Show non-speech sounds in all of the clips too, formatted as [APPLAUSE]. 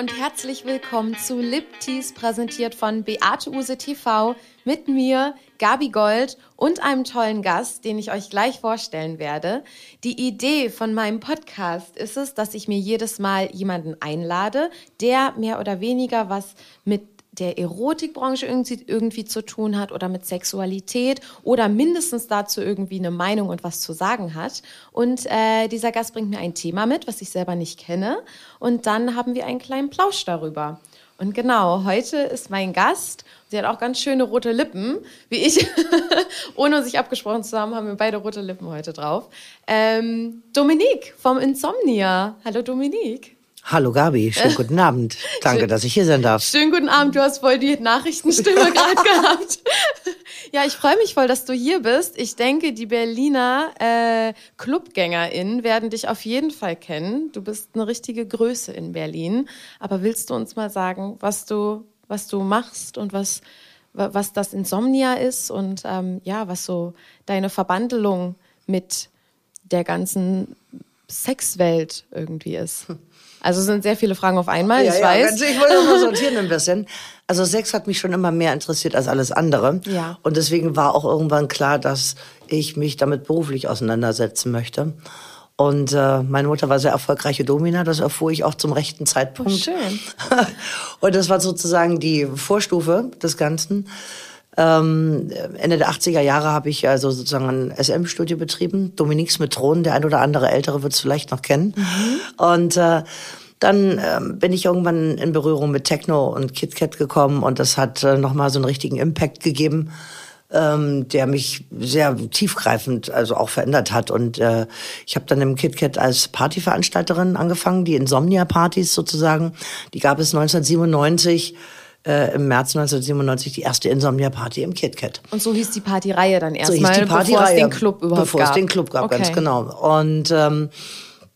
Und herzlich willkommen zu Liptease, präsentiert von Beate Use TV mit mir, Gabi Gold und einem tollen Gast, den ich euch gleich vorstellen werde. Die Idee von meinem Podcast ist es, dass ich mir jedes Mal jemanden einlade, der mehr oder weniger was mit der Erotikbranche irgendwie, irgendwie zu tun hat oder mit Sexualität oder mindestens dazu irgendwie eine Meinung und was zu sagen hat. Und äh, dieser Gast bringt mir ein Thema mit, was ich selber nicht kenne. Und dann haben wir einen kleinen Plausch darüber. Und genau, heute ist mein Gast. Sie hat auch ganz schöne rote Lippen, wie ich. [LAUGHS] Ohne sich abgesprochen zu haben, haben wir beide rote Lippen heute drauf. Ähm, Dominique vom Insomnia. Hallo Dominique. Hallo Gabi, schönen guten Abend. [LAUGHS] Danke, dass ich hier sein darf. Schönen guten Abend, du hast voll die Nachrichtenstimme [LAUGHS] gerade gehabt. [LAUGHS] ja, ich freue mich voll, dass du hier bist. Ich denke, die Berliner äh, ClubgängerInnen werden dich auf jeden Fall kennen. Du bist eine richtige Größe in Berlin. Aber willst du uns mal sagen, was du, was du machst und was, was das Insomnia ist und ähm, ja, was so deine Verbandelung mit der ganzen Sexwelt irgendwie ist? Also es sind sehr viele Fragen auf einmal, ja, ich ja, weiß. Ich wollte [LAUGHS] mal sortieren ein bisschen. Also Sex hat mich schon immer mehr interessiert als alles andere. Ja. Und deswegen war auch irgendwann klar, dass ich mich damit beruflich auseinandersetzen möchte. Und äh, meine Mutter war sehr erfolgreiche Domina, das erfuhr ich auch zum rechten Zeitpunkt. Oh, schön. [LAUGHS] Und das war sozusagen die Vorstufe des Ganzen. Ähm, Ende der 80er Jahre habe ich also sozusagen ein SM-Studio betrieben. Dominiques mit Thron, der ein oder andere Ältere wird es vielleicht noch kennen. Mhm. Und äh, dann ähm, bin ich irgendwann in Berührung mit Techno und KitKat gekommen und das hat äh, nochmal so einen richtigen Impact gegeben, ähm, der mich sehr tiefgreifend also auch verändert hat. Und äh, ich habe dann im KitKat als Partyveranstalterin angefangen, die Insomnia-Partys sozusagen. Die gab es 1997 äh, im März 1997 die erste Insomnia-Party im KitKat. Und so hieß die Partyreihe dann So erstmal, die bevor es den Club überhaupt bevor gab. es den Club gab, okay. ganz genau. Und ähm,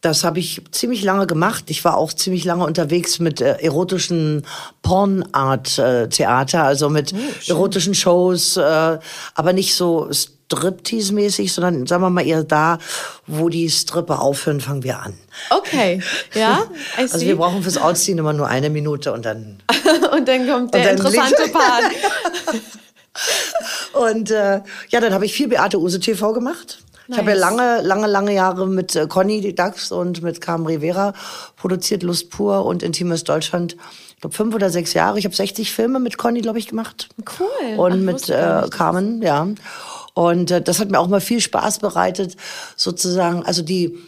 das habe ich ziemlich lange gemacht. Ich war auch ziemlich lange unterwegs mit äh, erotischen Pornart-Theater, also mit erotischen Shows, äh, aber nicht so Striptease-mäßig, sondern sagen wir mal eher da, wo die Stripper aufhören, fangen wir an. Okay, ja, [LAUGHS] Also wir brauchen fürs Ausziehen immer nur eine Minute und dann [LAUGHS] und dann kommt der dann interessante [LAUGHS] Part. Und äh, ja, dann habe ich viel Beate Use TV gemacht. Ich habe ja Nice. lange, lange, lange Jahre mit äh, Conny Dax und mit Carmen Rivera produziert, Lust pur und Intimes Deutschland. Ich glaube fünf oder sechs Jahre. Ich habe 60 Filme mit Conny, glaube ich, gemacht. Cool. Und Ach, mit äh. Carmen, ja. Und äh, das hat mir auch mal viel Spaß bereitet, sozusagen. Also die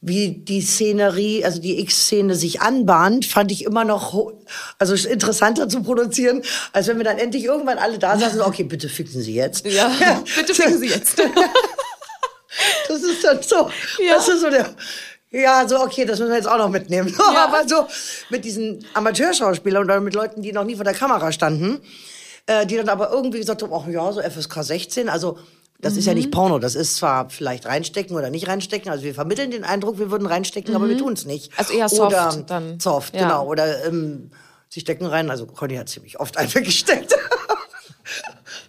wie die Szenerie, also die X-Szene sich anbahnt, fand ich immer noch also interessanter zu produzieren, als wenn wir dann endlich irgendwann alle da saßen. Okay, bitte fixen Sie jetzt. Ja, [LAUGHS] bitte ficken Sie jetzt. [LAUGHS] Das ist dann so, Ja. das ist so der, ja, so, okay, das müssen wir jetzt auch noch mitnehmen. [LAUGHS] Ja. Aber so mit diesen Amateurschauspielern oder mit Leuten, die noch nie vor der Kamera standen, äh, die dann aber irgendwie gesagt haben, ach ja, so FSK 16, also das ist ja Mhm. nicht Porno, das ist zwar vielleicht reinstecken oder nicht reinstecken, also wir vermitteln den Eindruck, wir würden reinstecken, aber wir tun es nicht. Also eher soft oder, dann. Soft, Ja. genau. Oder ähm, sie stecken rein, also Conny hat ziemlich oft einfach [LAUGHS] gesteckt.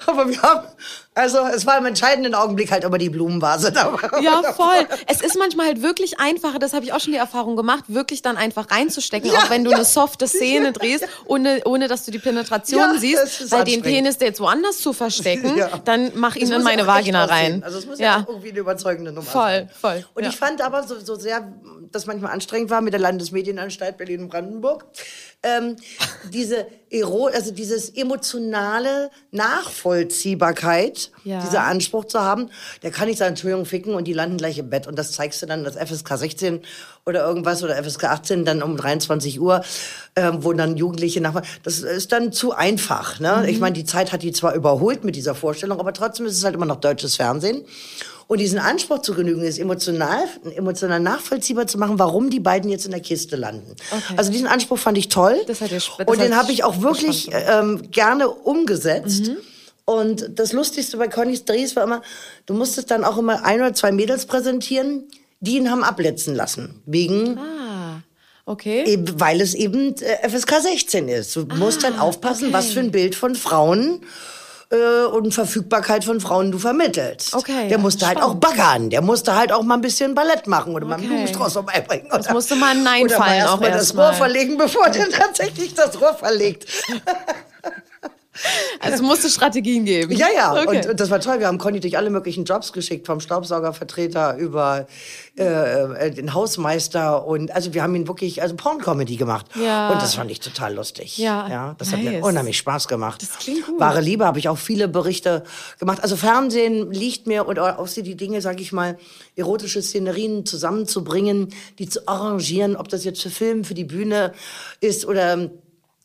Aber wir haben, also es war im entscheidenden Augenblick halt immer die Blumenvase da. Ja, voll. Es ist manchmal halt wirklich einfacher, das habe ich auch schon die Erfahrung gemacht, wirklich dann einfach reinzustecken, auch wenn du eine softe [LAUGHS] Szene drehst, ohne, ohne dass du die Penetration Ja, siehst, weil den. Penis, der jetzt woanders zu verstecken, [LAUGHS] Ja. dann mach ihn in meine ja Vagina rein. Also es muss ja, ja, auch irgendwie eine überzeugende Nummer voll, sein. voll. Und ja. ich fand aber so, so sehr, das manchmal anstrengend war mit der Landesmedienanstalt Berlin-Brandenburg, ähm, diese Ero, also dieses emotionale Nachvollziehbarkeit, Ja. dieser Anspruch zu haben, der kann nicht sagen, Entschuldigung, ficken und die landen gleich im Bett und das zeigst du dann, das FSK 16 oder irgendwas oder FSK 18 dann um 23 Uhr, ähm, wo dann Jugendliche nach, das ist dann zu einfach, ne? Ich meine, die Zeit hat die zwar überholt mit dieser Vorstellung, aber trotzdem ist es halt immer noch deutsches Fernsehen. Und diesen Anspruch zu genügen, ist emotional, emotional nachvollziehbar zu machen, warum die beiden jetzt in der Kiste landen. Okay. Also diesen Anspruch fand ich toll. Das hat dir sp- und den habe ich auch wirklich ähm, gerne umgesetzt. Und das Lustigste bei Connys Drehs war immer, du musstest dann auch immer ein oder zwei Mädels präsentieren, die ihn haben abletzen lassen. Wegen, Ah, okay. eben, weil es eben äh, FSK 16 ist. Du musst dann aufpassen, okay. was für ein Bild von Frauen äh, und Verfügbarkeit von Frauen du vermittelst. Okay, Der musste halt auch spannend. baggern, der musste halt auch mal ein bisschen Ballett machen oder mal einen Okay. Blumenstrauß vorbeibringen. Oder, Das musste mal ein Nein oder fallen auch mal das erst mal. Rohr verlegen, [LAUGHS] bevor der tatsächlich das Rohr verlegt. [LAUGHS] [LAUGHS] Also es musste Strategien geben. Ja, ja, Okay. und, und das war toll. Wir haben Conny durch alle möglichen Jobs geschickt, vom Staubsaugervertreter über äh, äh, den Hausmeister und also wir haben ihn wirklich, also Porn-Comedy gemacht. Ja. Und das fand ich total lustig. Ja, ja das hat mir nice. unheimlich Spaß gemacht. Das klingt gut. Wahre Liebe habe ich auch viele Berichte gemacht. Also Fernsehen liegt mir und auch so die Dinge, sag ich mal, erotische Szenerien zusammenzubringen, die zu arrangieren, ob das jetzt für Film, für die Bühne ist oder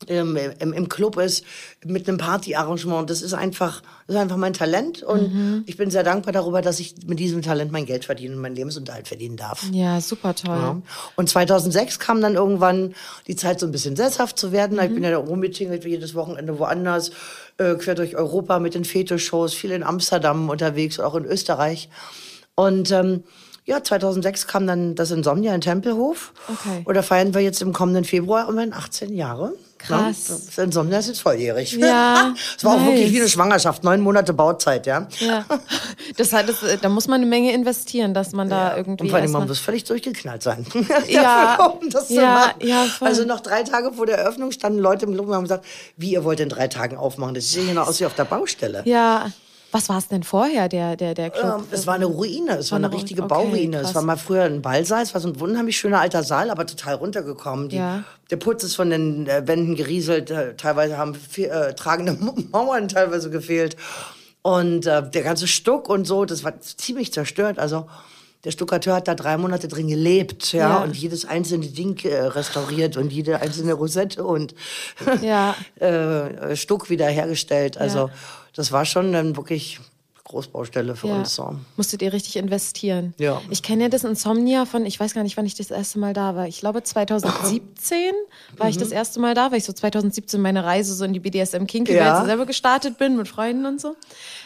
ähm, im, im Club ist mit einem Partyarrangement. Das ist einfach, das ist einfach mein Talent und Mhm. ich bin sehr dankbar darüber, dass ich mit diesem Talent mein Geld verdienen und meinen Lebensunterhalt verdienen darf. ja, super toll. Ja. Und 2006 kam dann irgendwann die Zeit, so ein bisschen sesshaft zu werden. Mhm. Ich bin ja da rumgetingelt, wie jedes Wochenende woanders, äh, quer durch Europa mit den Fetisch-Shows, viel in Amsterdam unterwegs, auch in Österreich. Und ähm, ja, 2006 kam dann das Insomnia in Tempelhof. Okay. Oder feiern wir jetzt im kommenden Februar immerhin 18 Jahre. Krass. Ja, das Insomnia ist jetzt volljährig. Ja, [LAUGHS] Es war auch nice. wirklich wie eine Schwangerschaft, neun Monate Bauzeit, ja. Ja. Das heißt, das, äh, da muss man eine Menge investieren, dass man da irgendwie. Und vor allem, man muss völlig durchgeknallt sein. [LAUGHS] Ja, um das zu ja, machen. ja, voll. Also noch drei Tage vor der Eröffnung standen Leute im Club und haben gesagt, wie, ihr wollt in drei Tagen aufmachen? Das sieht ja genau aus wie auf der Baustelle. ja. Was war es denn vorher, der, der, der Club? Ähm, es war eine Ruine, es war eine richtige okay, Bauruine. krass. Es war mal früher ein Ballsaal, es war so ein unheimlich schöner alter Saal, aber total runtergekommen. Die, Ja. Der Putz ist von den äh, Wänden gerieselt, äh, teilweise haben viel, äh, tragende [LAUGHS] Mauern teilweise gefehlt. Und äh, der ganze Stuck und so, das war ziemlich zerstört. Also der Stuckateur hat da drei Monate drin gelebt, ja, Ja. und jedes einzelne Ding äh, restauriert und jede einzelne Rosette und Ja. [LAUGHS] äh, Stuck wiederhergestellt. Also Ja. Das war schon dann wirklich Großbaustelle für Ja. uns. So. Musstet ihr richtig investieren. Ja. Ich kenne ja das Insomnia von, ich weiß gar nicht, wann ich das erste Mal da war. Ich glaube 2017 [COUGHS] war ich das Mhm. erste Mal da, weil ich so 2017 meine Reise so in die BDSM Kinky Welt Ja. selber gestartet bin mit Freunden und so.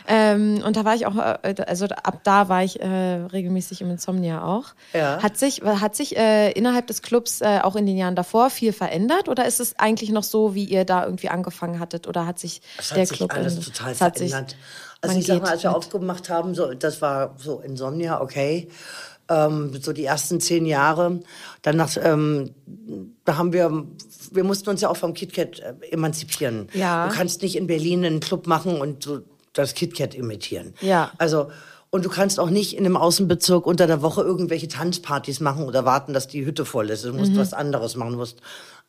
Ähm, und da war ich auch, äh, also ab da war ich äh, regelmäßig im Insomnia auch. Ja. Hat sich, hat sich äh, innerhalb des Clubs äh, auch in den Jahren davor viel verändert oder ist es eigentlich noch so, wie ihr da irgendwie angefangen hattet oder hat sich Es der hat sich Club alles ändert? total Es hat sich- verändert. Also man ich sag mal, als wir mit- aufgemacht haben, so, das war so Insomnia, okay. Ähm, so die ersten zehn Jahre. Danach, ähm, da haben wir, wir mussten uns ja auch vom KitKat äh, emanzipieren. Ja. Du kannst nicht in Berlin einen Club machen und so das KitKat imitieren. Ja. Also, und du kannst auch nicht in einem Außenbezirk unter der Woche irgendwelche Tanzpartys machen oder warten, dass die Hütte voll ist. Du musst was anderes machen, du musst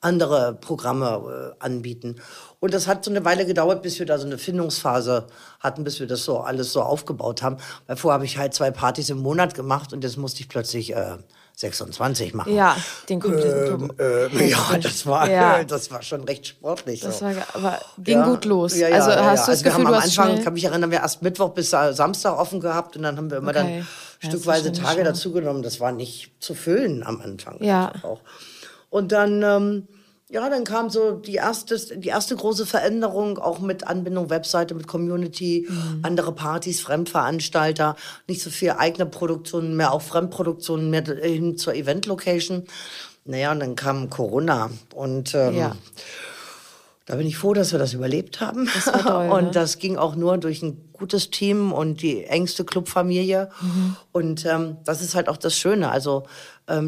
andere Programme äh, anbieten. Und das hat so eine Weile gedauert, bis wir da so eine Findungsphase hatten, bis wir das so alles so aufgebaut haben. Weil vorher habe ich halt zwei Partys im Monat gemacht und jetzt musste ich plötzlich äh, 26 machen. Ja, den kompletten Club. Äh, [LAUGHS] ja, das war, Ja. das war schon recht sportlich. Das so. war, aber ging Ja, gut los. Ja, ja, also hast ja. du das also wir Gefühl, haben du am Anfang, kann mich erinnern, wir erst Mittwoch bis Samstag offen gehabt und dann haben wir immer Okay. dann stückweise Tage dazugenommen. Das war nicht zu füllen am Anfang. Ja. Auch. Und dann, ähm, ja, dann kam so die erste, die erste große Veränderung, auch mit Anbindung Webseite, mit Community, Mhm. andere Partys, Fremdveranstalter, nicht so viel eigene Produktionen mehr, auch Fremdproduktionen mehr hin zur Event-Location. Naja, und dann kam Corona und ähm, Ja. da bin ich froh, dass wir das überlebt haben. Das war toll, [LAUGHS] und ne? das ging auch nur durch ein gutes Team und die engste Clubfamilie. Mhm. Und ähm, das ist halt auch das Schöne. Also,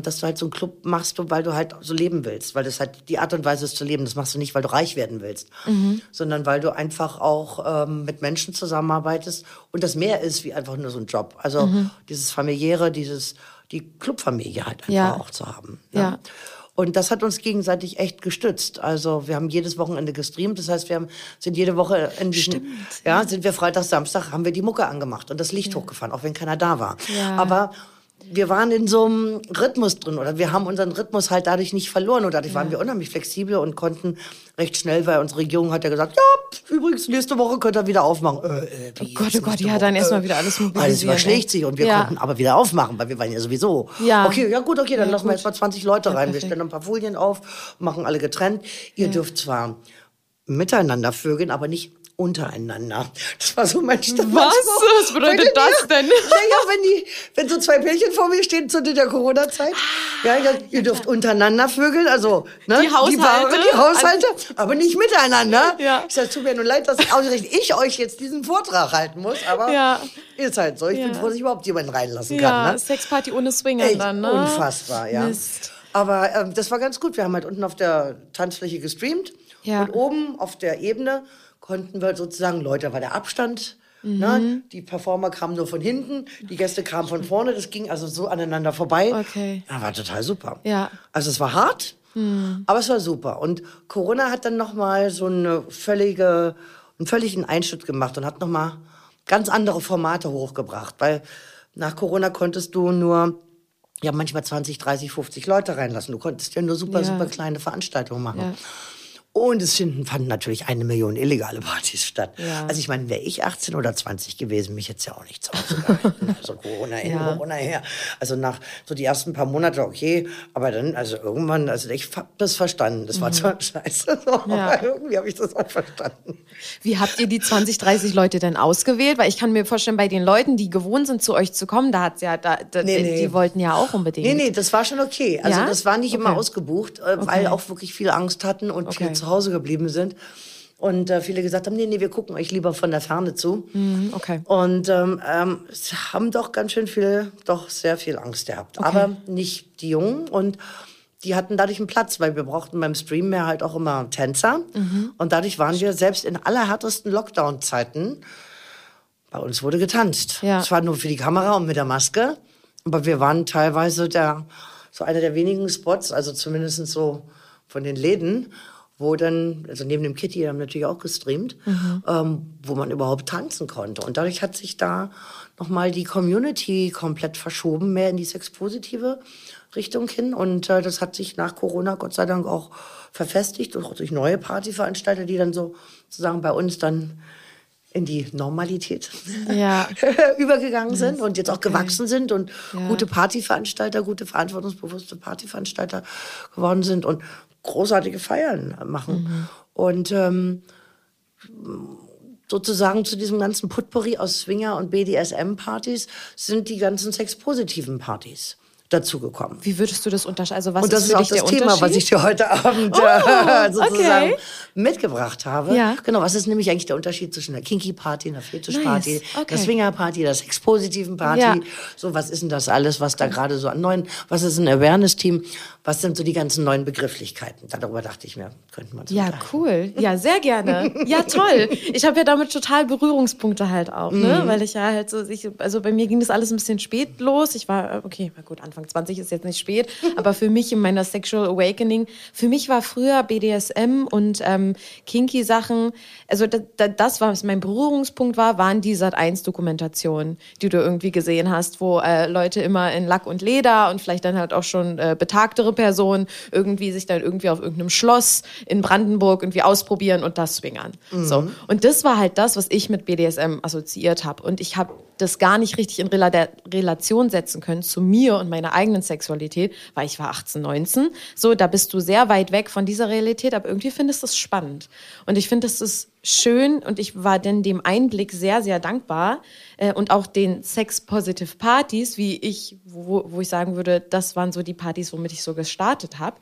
dass du halt so einen Club machst, weil du halt so leben willst. Weil das halt die Art und Weise ist zu leben. Das machst du nicht, weil du reich werden willst, Mhm. sondern weil du einfach auch ähm, mit Menschen zusammenarbeitest und das mehr ist wie einfach nur so ein Job. Also Mhm. dieses familiäre, dieses die Clubfamilie halt einfach Ja. auch zu haben. Ja. Und das hat uns gegenseitig echt gestützt. Also wir haben jedes Wochenende gestreamt. Das heißt, wir haben, sind jede Woche in diesen, ja, sind wir Freitag, Samstag, haben wir die Mucke angemacht und das Licht hochgefahren, auch wenn keiner da war. Ja. Aber wir waren in so einem Rhythmus drin oder wir haben unseren Rhythmus halt dadurch nicht verloren und dadurch waren wir unheimlich flexibel und konnten recht schnell, weil unsere Regierung hat ja gesagt, ja, übrigens, nächste Woche könnt ihr wieder aufmachen. Äh, äh, Oh Gott, oh Gott, ja, Woche? dann erstmal Äh, wieder alles Alles mobilisieren, überschlägt sich und wir Ja. konnten aber wieder aufmachen, weil wir waren ja sowieso. Ja. Okay, ja gut, okay, dann Ja, lassen wir gut. jetzt mal 20 Leute Ja, rein. Wir perfekt. stellen ein paar Folien auf, machen alle getrennt. Ihr dürft zwar miteinander vögeln, aber nicht untereinander. Das war so mein Standard. Was? [LAUGHS] Was bedeutet das denn? Naja, wenn die, wenn so zwei Pärchen vor mir stehen zu der Corona-Zeit, ja, ja, ihr dürft untereinander vögeln, also ne, Die Haushalte. Paare, die Haushalte, aber nicht miteinander. Ja. Ich sag, tut mir nur leid, dass ausgerechnet ich euch jetzt diesen Vortrag halten muss, aber Ja. ist halt so. Ich bin Ja. froh, dass ich überhaupt jemanden reinlassen Ja, kann. Ne? Sexparty ohne Swingern Echt dann, ne? unfassbar, ja. Mist. Aber ähm, das war ganz gut. Wir haben halt unten auf der Tanzfläche gestreamt Ja. und oben auf der Ebene konnten wir sozusagen, Leute, war der Abstand. Mhm. Ne? Die Performer kamen nur von hinten, die Gäste kamen von vorne. Das ging also so aneinander vorbei. Okay. Ja, war total super. Ja. Also es war hart, aber es war super. Und Corona hat dann noch mal so eine völlige, einen völligen Einschnitt gemacht und hat noch mal ganz andere Formate hochgebracht. Weil nach Corona konntest du nur ja manchmal 20, 30, 50 Leute reinlassen. Du konntest ja nur super, Ja. super kleine Veranstaltungen machen. Ja. Und es finden, fanden natürlich eine Million illegale Partys statt. Ja. Also ich meine, wäre ich 18 oder 20 gewesen, mich jetzt ja auch nicht zu Hause gehalten. [LAUGHS] Also Corona hin, Ja. Corona her. Also nach so die ersten paar Monate okay, aber dann, also irgendwann, also ich hab das verstanden. Das war zwar scheiße, [LAUGHS] so, Mhm. Ja. aber irgendwie habe ich das auch verstanden. Wie habt ihr die 20, 30 Leute denn ausgewählt? Weil ich kann mir vorstellen, bei den Leuten, die gewohnt sind, zu euch zu kommen, da hat's ja, da, da, Nee, die, nee. die wollten ja auch unbedingt. Nee, nee, das war schon okay. Also Ja? das war nicht immer Okay. ausgebucht, äh, weil auch wirklich viele Angst hatten und Okay. viele zu Hause geblieben sind. Und äh, viele gesagt haben, nee, nee, wir gucken euch lieber von der Ferne zu. Mhm, okay. Und ähm, ähm, haben doch ganz schön viele, doch sehr viel Angst gehabt. Aber nicht die Jungen. Und die hatten dadurch einen Platz, weil wir brauchten beim Stream mehr halt auch immer Tänzer. Mhm. Und dadurch waren wir selbst in allerhärtesten Lockdown-Zeiten, bei uns wurde getanzt. Ja. Es war nur für die Kamera und mit der Maske. Aber wir waren teilweise der, so einer der wenigen Spots, also zumindest so von den Läden, wo dann, also neben dem Kitty, haben natürlich auch gestreamt, ähm, wo man überhaupt tanzen konnte. Und dadurch hat sich da nochmal die Community komplett verschoben, mehr in die sexpositive Richtung hin. Und äh, das hat sich nach Corona Gott sei Dank auch verfestigt, auch durch neue Partyveranstalter, die dann so sozusagen bei uns dann in die Normalität Ja. [LAUGHS] übergegangen sind und jetzt auch gewachsen sind und Ja. gute Partyveranstalter, gute verantwortungsbewusste Partyveranstalter geworden sind und großartige Feiern machen. Und ähm, sozusagen zu diesem ganzen Potpourri aus Swinger- und BDSM-Partys sind die ganzen sexpositiven Partys dazugekommen. Wie würdest du das unterscheiden? Also was Und das ist ist auch das Thema, was ich dir heute Abend [LAUGHS] Oh, äh, sozusagen okay. mitgebracht habe. Ja. Genau, was ist nämlich eigentlich der Unterschied zwischen der Kinky Party, einer Fetisch-Party, Nice, okay. der Swinger-Party, der Sexpositiven Party? Ja. So, was ist denn das alles, was da gerade so an neuen, was ist ein Awareness-Team? Was sind so die ganzen neuen Begrifflichkeiten? Darüber dachte ich mir, könnten wir uns Ja, cool. Ja, sehr gerne. Ja, toll. Ich habe ja damit total Berührungspunkte halt auch, ne? Weil ich ja halt so, ich, also bei mir ging das alles ein bisschen spät los. Ich war, äh, okay, na gut, Anfang 20 ist jetzt nicht spät, aber für mich in meiner Sexual Awakening, für mich war früher BDSM und ähm, kinky Sachen, also da, da, das, was mein Berührungspunkt war, waren die Sat1-Dokumentationen, die du irgendwie gesehen hast, wo äh, Leute immer in Lack und Leder und vielleicht dann halt auch schon äh, betagtere Personen irgendwie sich dann irgendwie auf irgendeinem Schloss in Brandenburg irgendwie ausprobieren und das swingern. So. Und das war halt das, was ich mit BDSM assoziiert habe. Und ich habe das gar nicht richtig in Rela Relation setzen können zu mir und meiner eigenen Sexualität, weil ich war 18, 19. So, da bist du sehr weit weg von dieser Realität, aber irgendwie findest du es spannend. Und ich finde, das ist schön und ich war denn dem Einblick sehr, sehr dankbar äh, und auch den Sex-Positive Partys, wie ich, wo, wo ich sagen würde, das waren so die Partys, womit ich so gestartet habe,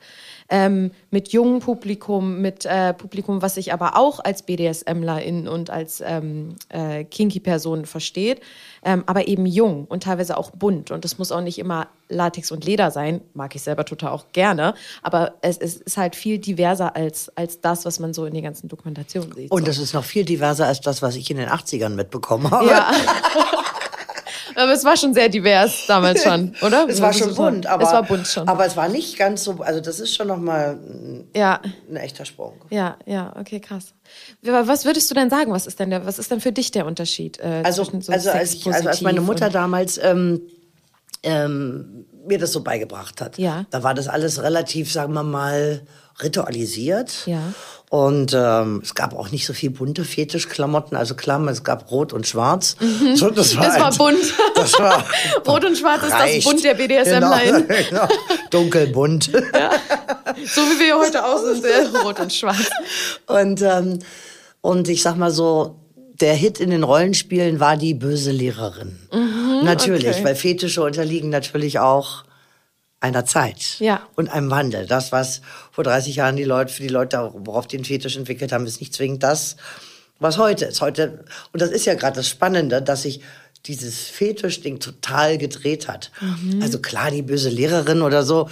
ähm, mit jungem Publikum, mit äh, Publikum, was sich aber auch als BDSMlerin und als ähm, äh, Kinky-Person versteht, ähm, aber eben jung und teilweise auch bunt und das muss auch nicht immer Latex und Leder sein, mag ich selber total auch gerne, aber es, es ist halt viel diverser als, als das, was man so in den ganzen Dokumentationen sieht. Und. Das ist noch viel diverser als das, was ich in den 80ern mitbekommen habe. Ja. [LAUGHS] aber es war schon sehr divers damals schon, [LAUGHS] oder? Es war schon bunt, aber es war bunt schon. Aber es war nicht ganz so, also das ist schon noch mal ja, ein echter Sprung. ja, ja, okay, krass. Was würdest du denn sagen? Was ist denn der, was ist denn für dich der Unterschied? Äh, Also, so also, als ich, also als meine Mutter damals ähm, ähm, mir das so beigebracht hat, Ja. da war das alles relativ, sagen wir mal, ritualisiert. Ja. Und ähm, es gab auch nicht so viel bunte Fetischklamotten. Also klar, es gab Rot und Schwarz. So, das war, Mhm. Das war halt- bunt. Das war [LAUGHS] Rot und Schwarz ist das reicht. Bunt der BDSM-Line. Genau, [LAUGHS] genau. Dunkelbunt. So wie wir heute auch sind, rot und schwarz. Und ähm, Und ich sag mal so, der Hit in den Rollenspielen war die böse Lehrerin. Mhm, natürlich, okay. weil Fetische unterliegen natürlich auch einer Zeit ja. und einem Wandel. Das, was vor 30 Jahren die Leute, für die Leute, worauf die den Fetisch entwickelt haben, ist nicht zwingend das, was heute ist. Heute, und das ist ja gerade das Spannende, dass sich dieses Fetisch-Ding total gedreht hat. Mhm. Also klar, die böse Lehrerin oder so,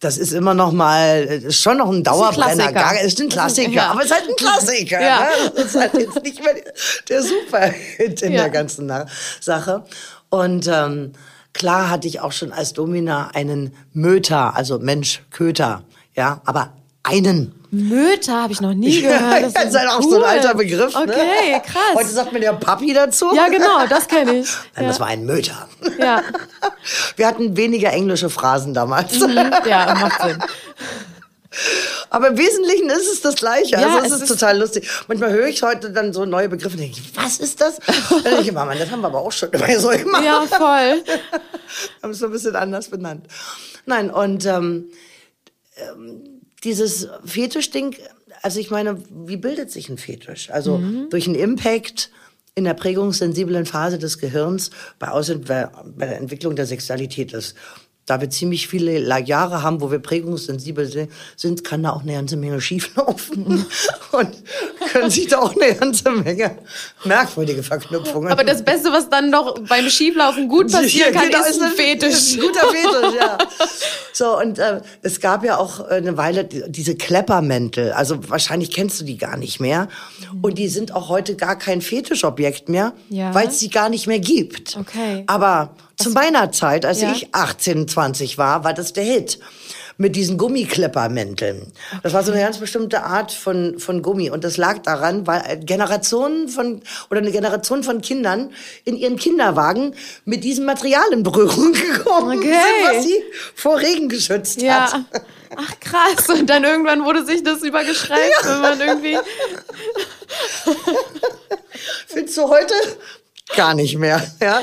das ist immer noch mal, ist schon noch ein Dauerbrenner. Ist ein ist ein Klassiker, ja. aber es ist halt ein Klassiker. Ja. Ne? Das ist halt jetzt nicht mehr der Superhit in ja. der ganzen Sache. Und ähm, klar hatte ich auch schon als Domina einen Möter, also Mensch, Köter, ja, aber einen. Möter habe ich noch nie [LAUGHS] gehört. Das, das ist halt auch cool. so ein alter Begriff. Ne? Okay, ne? krass. Heute sagt man ja Papi dazu. Ja, genau, das kenne ich. [LAUGHS] Nein, ja. das war ein Möter. Ja. [LAUGHS] Wir hatten weniger englische Phrasen damals. Mhm, ja, macht Sinn. Aber im Wesentlichen ist es das Gleiche. Ja, also es, ist, ist total lustig. Manchmal höre ich heute dann so neue Begriffe und denke, was ist das? [LAUGHS] dann denke ich immer, Mann, das haben wir aber auch schon immer so gemacht. Ja, voll. [LAUGHS] haben es so ein bisschen anders benannt. Nein, und ähm, ähm, dieses Fetischding, also ich meine, wie bildet sich ein Fetisch? Also mhm. durch einen Impact in der prägungssensiblen Phase des Gehirns bei, bei der Entwicklung der Sexualität ist da wir ziemlich viele Jahre haben, wo wir prägungssensibel sind, kann da auch eine ganze Menge schieflaufen [LAUGHS] und können sich da auch eine ganze Menge merkwürdige Verknüpfungen. Aber das Beste, was dann noch beim Schieflaufen gut [LAUGHS] passieren kann, genau, ist ein Fetisch. Ist ein guter Fetisch, ja. [LAUGHS] So, und äh, es gab ja auch äh, eine Weile diese Kleppermäntel. Also wahrscheinlich kennst du die gar nicht mehr. Und die sind auch heute gar kein Fetischobjekt mehr, ja. weil es sie gar nicht mehr gibt. Okay. Aber zu meiner Zeit, als ja. ich 18, 20 war, war das der Hit mit diesen Gummikleppermänteln. Okay. Das war so eine ganz bestimmte Art von, von Gummi. Und das lag daran, weil Generationen von, oder eine Generation von Kindern in ihren Kinderwagen mit diesem Material in Berührung [LAUGHS] gekommen okay. sind, was sie vor Regen geschützt ja. hat. Ach krass. Und dann irgendwann wurde sich das übergeschreibt, ja. wenn man irgendwie. [LAUGHS] Findest du heute gar nicht mehr. [LAUGHS] Ja?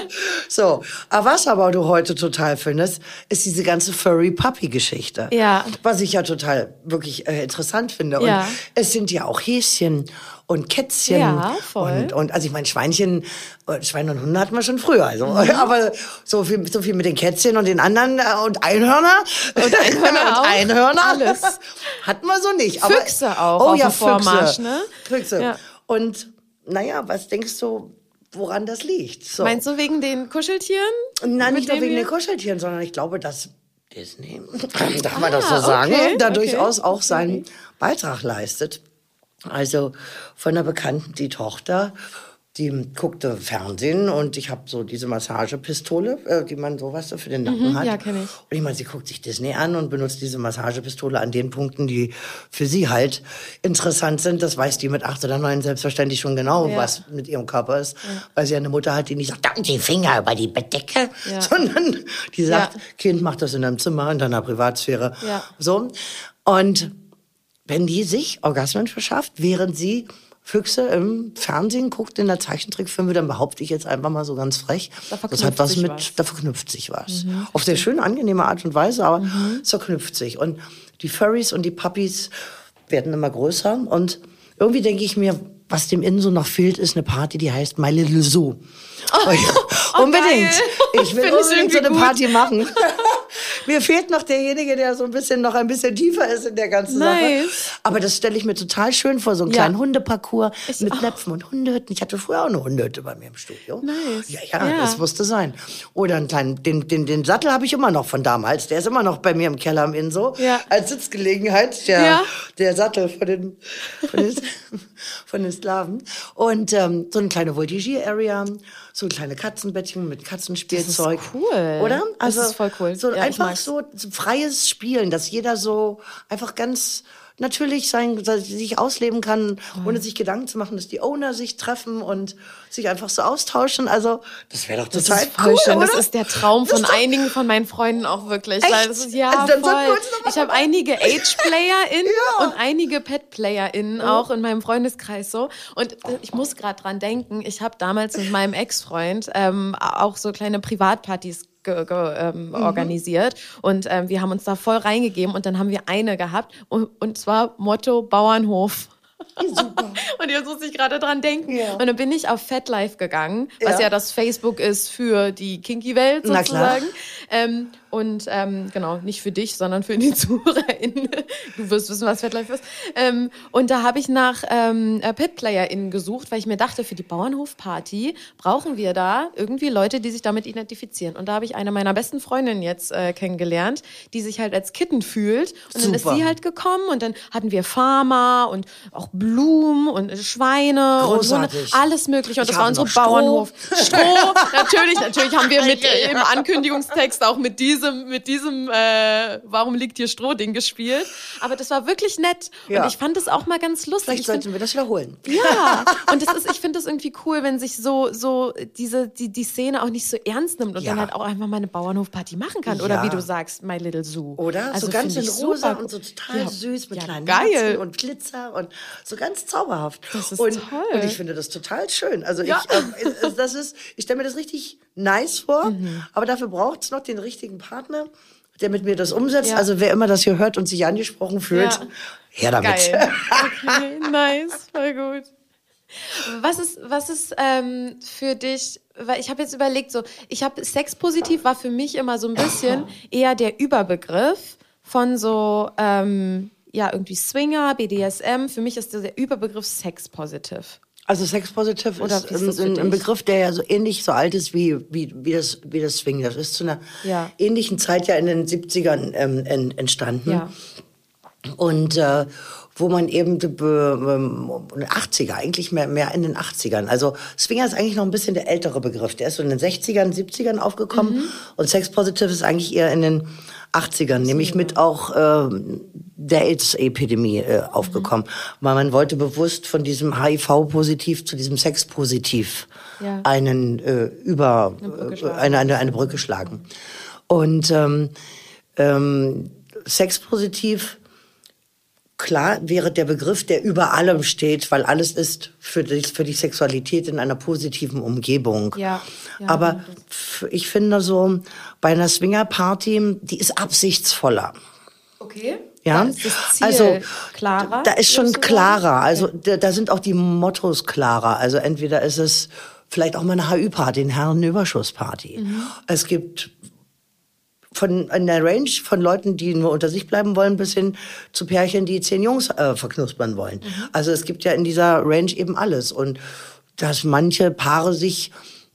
So. Aber was aber du heute total findest, ist diese ganze Furry-Puppy-Geschichte. Ja. Was ich ja total wirklich äh, interessant finde. Und ja. es sind ja auch Häschen und Kätzchen. Ja, voll. Und, und also ich meine, Schweinchen, äh, Schweine und Hunde hatten wir schon früher. Also, mhm. [LAUGHS] Aber so viel, so viel mit den Kätzchen und den anderen äh, und Einhörner. Und [LAUGHS] Einhörner. und Einhörner. Alles. Hatten wir so nicht. Füchse auch. Oh ja, Füchse. Ne? Füchse. Ja. Und naja, was denkst du, woran das liegt. So. Meinst du wegen den Kuscheltieren? Nein, nicht nur wegen den Kuscheltieren, sondern ich glaube, dass Disney, [LAUGHS] darf ah, man das so ah, sagen, okay, da okay. durchaus auch seinen. Beitrag leistet. Also von einer Bekannten die Tochter die guckte Fernsehen und ich habe so diese Massagepistole, äh, die man so weißt du, für den Nacken mhm, hat. Ja, kenne ich. Und ich meine, sie guckt sich Disney an und benutzt diese Massagepistole an den Punkten, die für sie halt interessant sind. Das weiß die mit acht oder neun selbstverständlich schon genau, ja. was mit ihrem Körper ist, ja. weil sie eine Mutter hat, die nicht sagt, da die Finger über die Bettdecke, ja. [LAUGHS] sondern die sagt, Kind, mach das in deinem Zimmer, in deiner Privatsphäre. Ja. So. Und wenn die sich Orgasmen verschafft, während sie Füchse im Fernsehen guckt, in der Zeichentrickfilme, dann behaupte ich jetzt einfach mal so ganz frech, da das hat was mit, was. da verknüpft sich was. Mhm. Auf sehr schön angenehme Art und Weise, aber mhm. es verknüpft sich. Und die Furries und die Puppies werden immer größer und irgendwie denke ich mir, was dem Innen so noch fehlt, ist eine Party, die heißt My Little Zoo. Oh, [LAUGHS] oh, unbedingt. Geil. Ich will unbedingt so eine gut. Party machen. [LAUGHS] mir fehlt noch derjenige, der so ein bisschen noch ein bisschen tiefer ist in der ganzen nice. Sache. Aber das stelle ich mir total schön vor, so einen ja. kleinen Hundeparcours ich mit Näpfen und Hundehütten. Ich hatte früher auch eine Hundehütte bei mir im Studio. Nice. Ja, ja, ja. das musste sein. Oder einen kleinen, den, den, den Sattel habe ich immer noch von damals. Der ist immer noch bei mir im Keller am Inso. Ja. Als Sitzgelegenheit. Der, ja. der Sattel von den, von den, [LAUGHS] von den Sklaven. Und ähm, so eine kleine Voltigier-Area so kleine Katzenbettchen mit Katzenspielzeug. Das ist cool. Oder? Also, das ist voll cool. So ja, einfach so, so freies Spielen, dass jeder so einfach ganz natürlich sein, sich ausleben kann, ohne sich Gedanken zu machen, dass die Owner sich treffen und sich einfach so austauschen. Also das wäre doch total das cool. Schön. Das ist der Traum von einigen von meinen Freunden auch wirklich. Echt? Weil das ist, ja, also voll. Ich habe einige [LAUGHS] Age-PlayerInnen ja. und einige PetplayerInnen ja. auch in meinem Freundeskreis so. Und ich muss gerade dran denken, ich habe damals mit meinem Ex-Freund ähm, auch so kleine Privatpartys ge, ge, ähm, mhm. organisiert. Und ähm, wir haben uns da voll reingegeben und dann haben wir eine gehabt und, und zwar Motto Bauernhof. Super. [LAUGHS] Und jetzt muss ich gerade dran denken. Ja. Und dann bin ich auf FetLife gegangen, was ja. Ja. das Facebook ist für die Kinky-Welt sozusagen. Ähm, und ähm, genau, nicht für dich, sondern für die [LAUGHS] ZuhörerInnen. Du wirst wissen, was FetLife ist. Ähm, und da habe ich nach ähm, äh, PitPlayerInnen gesucht, weil ich mir dachte, für die Bauernhofparty brauchen wir da irgendwie Leute, die sich damit identifizieren. Und da habe ich eine meiner besten Freundinnen jetzt äh, kennengelernt, die sich halt als Kitten fühlt. Und dann ist Super. sie halt gekommen und dann hatten wir Farmer und auch Blumen und Schweine Großartig. und alles mögliche. Und Ich das war unsere. Bauernhof. Stroh, [LAUGHS] natürlich, natürlich haben wir mit äh, im Ankündigungstext auch mit diesem, mit diesem, äh, warum liegt hier Stroh-Ding gespielt. Aber das war wirklich nett. Ja. Und ich fand es auch mal ganz lustig. Vielleicht Ich find- sollten wir das wiederholen. ja, [LAUGHS] und das ist, ich finde das irgendwie cool, wenn sich so, so diese, die, die Szene auch nicht so ernst nimmt und Ja. dann halt auch einfach mal eine Bauernhofparty machen kann. Oder Ja. wie du sagst, My Little Zoo. Oder? Also so ganz in rosa super. und so total süß mit kleinen geil. Herzen und Glitzer und so ganz zauberhaft. Das ist und, toll. Und ich finde das total schön. Also ich, es- das ist, ich stelle mir das richtig nice vor, Mhm. aber dafür braucht es noch den richtigen Partner, der mit mir das umsetzt. Ja. Also wer immer das hier hört und sich angesprochen fühlt, Ja. her damit. Geil. [LAUGHS] Okay, nice, voll gut. Was ist, was ist ähm, für dich, weil ich habe jetzt überlegt, so, ich habe Sexpositiv war für mich immer so ein bisschen eher der Überbegriff von so, ähm, ja, irgendwie Swinger, BDSM. Für mich ist der Überbegriff Sexpositiv. Also Sex Positive Oder ist, ein, ein dich? Begriff, der ja so ähnlich so alt ist wie, wie, wie, das, wie das Swing. Das ist zu einer Ja. ähnlichen Zeit ja in den 70ern ähm, en- entstanden. Ja. Und äh, wo man eben ähm, 80er, eigentlich mehr, mehr in den 80ern. Also Swinger ist eigentlich noch ein bisschen der ältere Begriff. Der ist so in den 60ern, 70ern aufgekommen. Mhm. Und Sex Positive ist eigentlich eher in den 80ern, nämlich mit auch ähm, der AIDS-Epidemie äh, aufgekommen. Weil man wollte bewusst von diesem HIV-Positiv zu diesem Sex-Positiv Ja. einen äh, über Brücke äh, eine, eine, eine Brücke schlagen. Und ähm, ähm, Sexpositiv, klar wäre der Begriff, der über allem steht, weil alles ist für die, für die Sexualität in einer positiven Umgebung. Ja, ja, Aber ich finde so, bei einer Swingerparty, die ist absichtsvoller. Okay. Ja, Da also klarer. Da ist schon klarer. Also da, da sind auch die Mottos klarer. Also entweder ist es vielleicht auch mal eine HÜ-Party, eine Herrenüberschussparty. Mhm. Es gibt von in der Range von Leuten, die nur unter sich bleiben wollen, bis hin zu Pärchen, die zehn Jungs äh, verknuspern wollen. Mhm. Also es gibt ja in dieser Range eben alles. Und dass manche Paare sich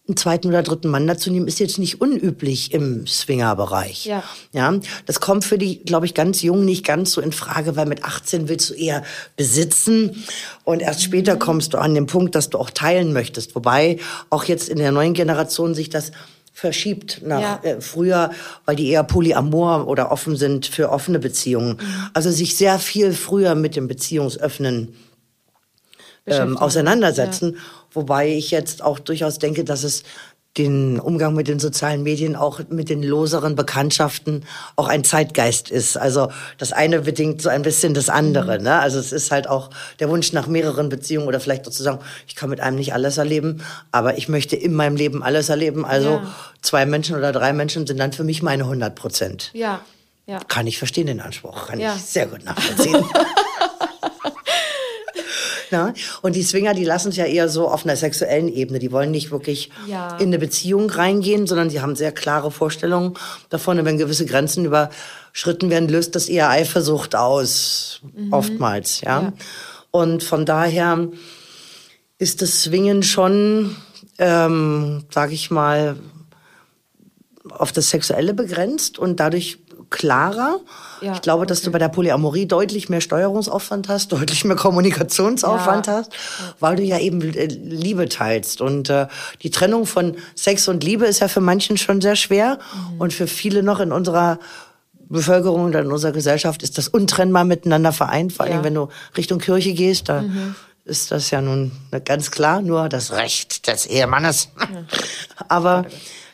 einen zweiten oder dritten Mann dazu nehmen, ist jetzt nicht unüblich im Swingerbereich. Ja. Ja, das kommt für die, glaube ich, ganz jung nicht ganz so in Frage, weil mit 18 willst du eher besitzen und erst Mhm. später kommst du an den Punkt, dass du auch teilen möchtest. Wobei auch jetzt in der neuen Generation sich das verschiebt nach Ja. äh, früher, weil die eher polyamor oder offen sind für offene Beziehungen. Also sich sehr viel früher mit dem Beziehungsöffnen ähm, auseinandersetzen. Wobei ich jetzt auch durchaus denke, dass es den Umgang mit den sozialen Medien, auch mit den loseren Bekanntschaften, auch ein Zeitgeist ist. Also das eine bedingt so ein bisschen das andere. Mhm. Ne? Also es ist halt auch der Wunsch nach mehreren Beziehungen oder vielleicht auch zu sagen, ich kann mit einem nicht alles erleben, aber ich möchte in meinem Leben alles erleben. Also Ja. zwei Menschen oder drei Menschen sind dann für mich meine 100 Prozent. Ja, ja. Kann ich verstehen, den Anspruch. Kann Ja. ich sehr gut nachvollziehen. [LAUGHS] Na? Und die Swinger, die lassen es ja eher so auf einer sexuellen Ebene. Die wollen nicht wirklich Ja. in eine Beziehung reingehen, sondern sie haben sehr klare Vorstellungen davon. Und wenn gewisse Grenzen überschritten werden, löst das eher Eifersucht aus. Oftmals, ja? Ja. Und von daher ist das Swingen schon, ähm, sag ich mal, auf das Sexuelle begrenzt und dadurch klarer. Ja, ich glaube, dass okay. du bei der Polyamorie deutlich mehr Steuerungsaufwand hast, deutlich mehr Kommunikationsaufwand Ja. hast, weil du ja eben äh, Liebe teilst. Und äh, die Trennung von Sex und Liebe ist ja für manchen schon sehr schwer Mhm. und für viele noch in unserer Bevölkerung oder in unserer Gesellschaft ist das untrennbar miteinander vereint. Vor allem, Ja. Mhm. wenn du Richtung Kirche gehst, da ist das ja nun ganz klar nur das Recht des Ehemannes. [LAUGHS] Aber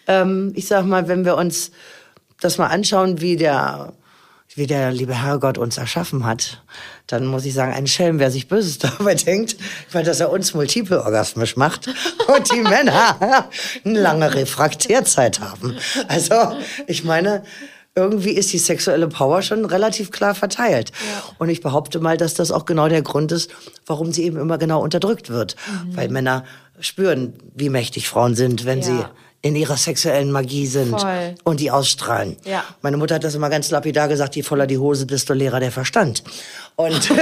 ähm, ich sag mal, wenn wir uns das mal anschauen, wie der, wie der liebe Herrgott uns erschaffen hat, dann muss ich sagen, ein Schelm, wer sich Böses [LAUGHS] dabei denkt, weil dass er uns multiple orgasmisch macht [LAUGHS] und die Männer [LAUGHS] eine lange Refraktierzeit haben. Also, ich meine, irgendwie ist die sexuelle Power schon relativ klar verteilt. Ja. Und ich behaupte mal, dass das auch genau der Grund ist, warum sie eben immer genau unterdrückt wird. Mhm. Weil Männer spüren, wie mächtig Frauen sind, wenn ja. sie in ihrer sexuellen Magie sind Voll. und die ausstrahlen. Ja. Meine Mutter hat das immer ganz lapidar gesagt, je voller die Hose, desto leerer der Verstand. Und [LAUGHS]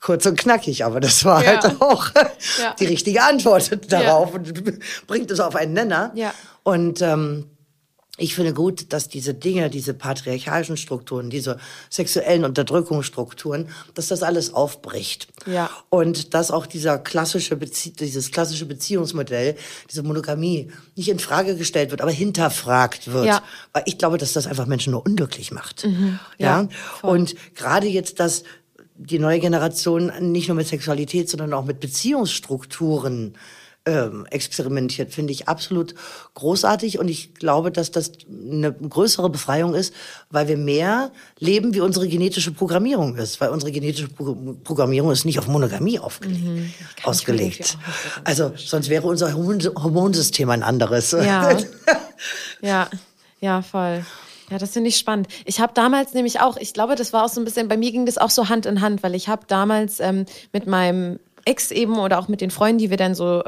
kurz und knackig, aber das war ja. halt auch ja. die richtige Antwort darauf und bringt es auf einen Nenner. Ja. Und ähm, ich finde gut, dass diese Dinge, diese patriarchalischen Strukturen, diese sexuellen Unterdrückungsstrukturen, dass das alles aufbricht. Ja. Und dass auch dieser klassische Bezie dieses klassische Beziehungsmodell, diese Monogamie nicht in Frage gestellt wird, aber hinterfragt wird. Ja. Weil ich glaube, dass das einfach Menschen nur unglücklich macht. Mhm. Ja. ja? Und gerade jetzt, dass die neue Generation nicht nur mit Sexualität, sondern auch mit Beziehungsstrukturen ähm, experimentiert, finde ich absolut großartig und ich glaube, dass das eine größere Befreiung ist, weil wir mehr leben, wie unsere genetische Programmierung ist, weil unsere genetische Pro Programmierung ist nicht auf Monogamie aufgelegt, mhm. ausgelegt. Also sonst wäre unser Hormonsystem ein anderes. Ja, [LAUGHS] ja, ja, voll. Ja, das finde ich spannend. Ich habe damals nämlich auch, ich glaube, das war auch so ein bisschen, bei mir ging das auch so Hand in Hand, weil ich habe damals ähm, mit meinem Ex eben oder auch mit den Freunden, die wir dann so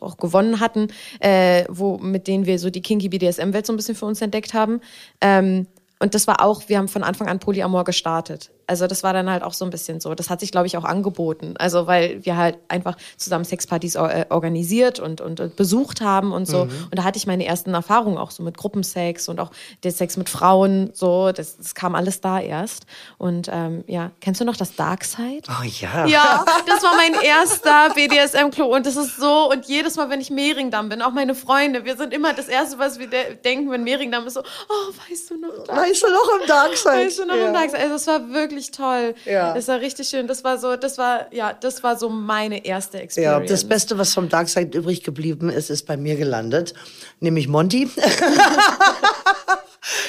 auch gewonnen hatten, äh, wo mit denen wir so die kinky BDSM-Welt so ein bisschen für uns entdeckt haben. Ähm, und das war auch, wir haben von Anfang an Polyamor gestartet. Also das war dann halt auch so ein bisschen so. Das hat sich, glaube ich, auch angeboten. Also weil wir halt einfach zusammen Sexpartys äh, organisiert und, und, und, besucht haben und so. Mhm. Und da hatte ich meine ersten Erfahrungen auch so mit Gruppensex und auch der Sex mit Frauen. So, das, das kam alles da erst. Und ähm, ja, kennst du noch das Dark Side? Oh ja. Ja, [LAUGHS] das war mein erster BDSM-Klo. Und das ist so, und jedes Mal, wenn ich Mehringdamm bin, auch meine Freunde, wir sind immer das Erste, was wir denken, wenn Mehringdamm ist, so, oh, weißt du noch? Dark weißt du noch im Dark Side? Weißt du noch ja. im Dark Side? Also es war wirklich wirklich toll. Ja. Das war richtig schön. Das war so, das war, ja, das war so meine erste Experience. Ja, das Beste, was vom Darkside übrig geblieben ist, ist bei mir gelandet. Nämlich Monty. [LAUGHS]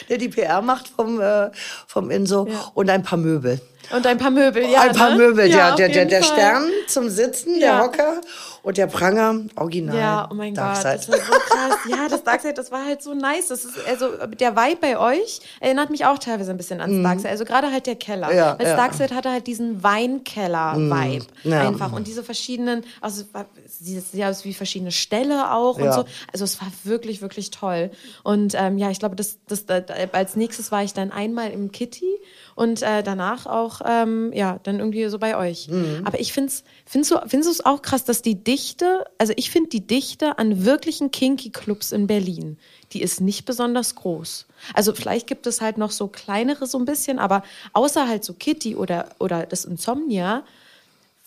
der die PR macht vom, äh, vom Inso ja. und ein paar Möbel. Und ein paar Möbel, ja. Ein paar ne? Möbel, ja. ja der, der, der Stern zum Sitzen, der Hocker und der Pranger, original. Ja, oh mein Darkside. Gott, das war so krass. ja, das Darkside, das war halt so nice. Das ist, also, der Vibe bei euch erinnert mich auch teilweise ein bisschen ans mm. Darkside. Also gerade halt der Keller. Ja, Weil das ja. Darkside hatte halt diesen Weinkeller-Vibe mm. ja. einfach. Und diese verschiedenen, also es sieht aus wie verschiedene Ställe auch und so. Also es war wirklich, wirklich toll. Und ähm, ja, ich glaube, das, das, das, als nächstes war ich dann einmal im Kitty und äh, danach auch, ähm, ja, dann irgendwie so bei euch. Mhm. Aber ich finde es, findest du, findest du es auch krass, dass die Dichte, also ich finde die Dichte an wirklichen Kinky-Clubs in Berlin, die ist nicht besonders groß. Also vielleicht gibt es halt noch so kleinere so ein bisschen, aber außer halt so Kitty oder, oder das Insomnia,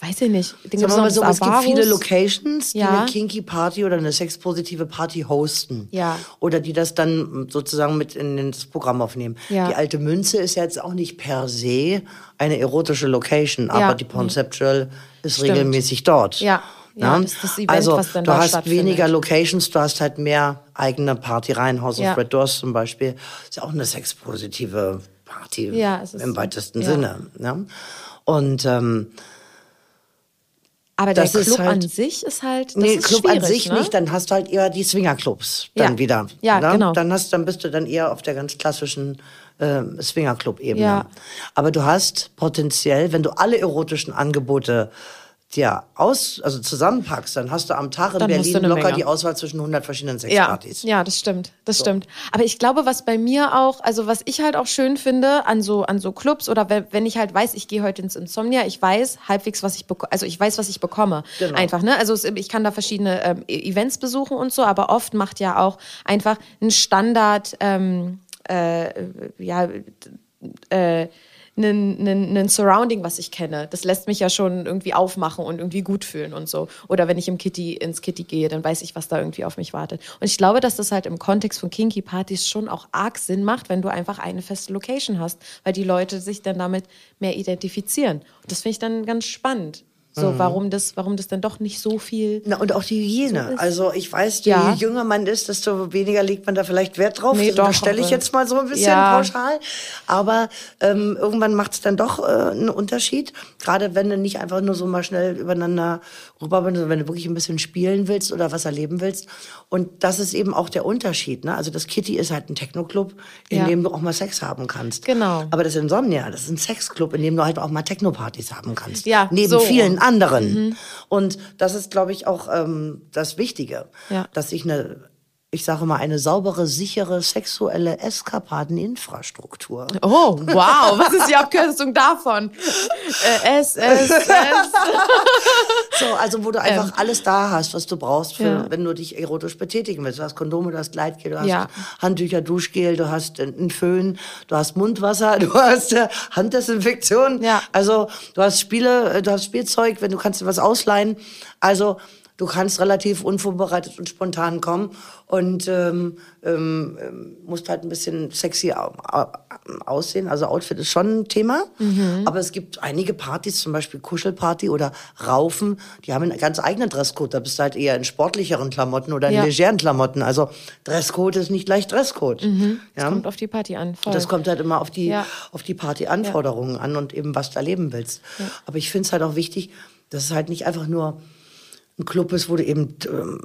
Weiß ich nicht. Sagen wir mal so, es gibt viele Locations, die ja. eine Kinky Party oder eine sexpositive Party hosten. Ja. Oder die das dann sozusagen mit in das Programm aufnehmen. Ja. Die alte Münze ist ja jetzt auch nicht per se eine erotische Location, aber die Conceptual ist Stimmt. regelmäßig dort. Ja. Ja, das ist das Event, also du hast weniger Locations, du hast halt mehr eigene Partyreihen. House of Red Doors zum Beispiel ist ja auch eine sexpositive Party im weitesten Sinne. Ja. Und ähm, aber der das Club halt, an sich ist halt. Das nee, ist Club an sich ne? nicht, dann hast du halt eher die Swingerclubs dann ja. wieder. Ja, ne? genau. Dann, hast, dann bist du dann eher auf der ganz klassischen äh, Swingerclub-Ebene. Ja. Aber du hast potenziell, wenn du alle erotischen Angebote dir aus, also zusammenpackst, dann hast du am Tag in dann Berlin locker Menge. die Auswahl zwischen 100 verschiedenen Sexpartys. Ja, ja, das stimmt, das so. stimmt. Aber ich glaube, was bei mir auch, also was ich halt auch schön finde an so an so Clubs oder wenn ich halt weiß, ich gehe heute ins Insomnia, ich weiß halbwegs, was ich bekomme, also ich weiß, was ich bekomme, genau. einfach, ne? Also ich kann da verschiedene ähm, e-, Events besuchen und so, aber oft macht ja auch einfach ein Standard, ähm, äh, ja, äh, ein Surrounding, was ich kenne. Das lässt mich ja schon irgendwie aufmachen und irgendwie gut fühlen und so. Oder wenn ich im Kitty, ins Kitty gehe, dann weiß ich, was da irgendwie auf mich wartet. Und ich glaube, dass das halt im Kontext von Kinky Partys schon auch arg Sinn macht, wenn du einfach eine feste Location hast, weil die Leute sich dann damit mehr identifizieren. Und das finde ich dann ganz spannend. So, warum das, warum das dann doch nicht so viel. Na, und auch die Hygiene. ist. also ich weiß, je Ja. jünger man ist, desto weniger legt man da vielleicht Wert drauf. Nee, das doch, stelle ich jetzt mal so ein bisschen Ja. pauschal. Aber ähm, irgendwann macht es dann doch äh, einen Unterschied. Gerade wenn du nicht einfach nur so mal schnell übereinander rüber bist, sondern wenn du wirklich ein bisschen spielen willst oder was erleben willst. Und das ist eben auch der Unterschied. Ne? Also das Kitty ist halt ein Techno-Club, in Ja. dem du auch mal Sex haben kannst. Genau. Aber das Insomnia, das ist ein Sexclub, in dem du halt auch mal Techno-Partys haben kannst. Ja, Neben so. vielen anderen. Und das ist, glaube ich, auch ähm, das Wichtige, Ja. dass ich eine, ich sage mal, eine saubere, sichere sexuelle Eskapadeninfrastruktur. Oh, wow, was ist die Abkürzung davon? [LAUGHS] Äh, S, S, S. So, also wo du einfach alles da hast, was du brauchst, für, Ja. wenn du dich erotisch betätigen willst. Du hast Kondome, du hast Gleitgel, du hast Ja. Handtücher, Duschgel, du hast einen Föhn, du hast Mundwasser, [LAUGHS] du hast äh, Handdesinfektion. Ja. Also du hast Spiele, äh, du hast Spielzeug, wenn du kannst dir was ausleihen. Also du kannst relativ unvorbereitet und spontan kommen und ähm, ähm, musst halt ein bisschen sexy au au aussehen. Also Outfit ist schon ein Thema. Aber es gibt einige Partys, zum Beispiel Kuschelparty oder Raufen, die haben einen ganz eigenen Dresscode. Da bist du halt eher in sportlicheren Klamotten oder in Ja. legeren Klamotten. Also Dresscode ist nicht gleich Dresscode. Ja? Kommt auf die Party an. Voll. Das kommt halt immer auf die, Ja. auf die Partyanforderungen an und eben, was du erleben willst. Aber ich finde es halt auch wichtig, dass es halt nicht einfach nur ein Club ist, wo du eben ähm,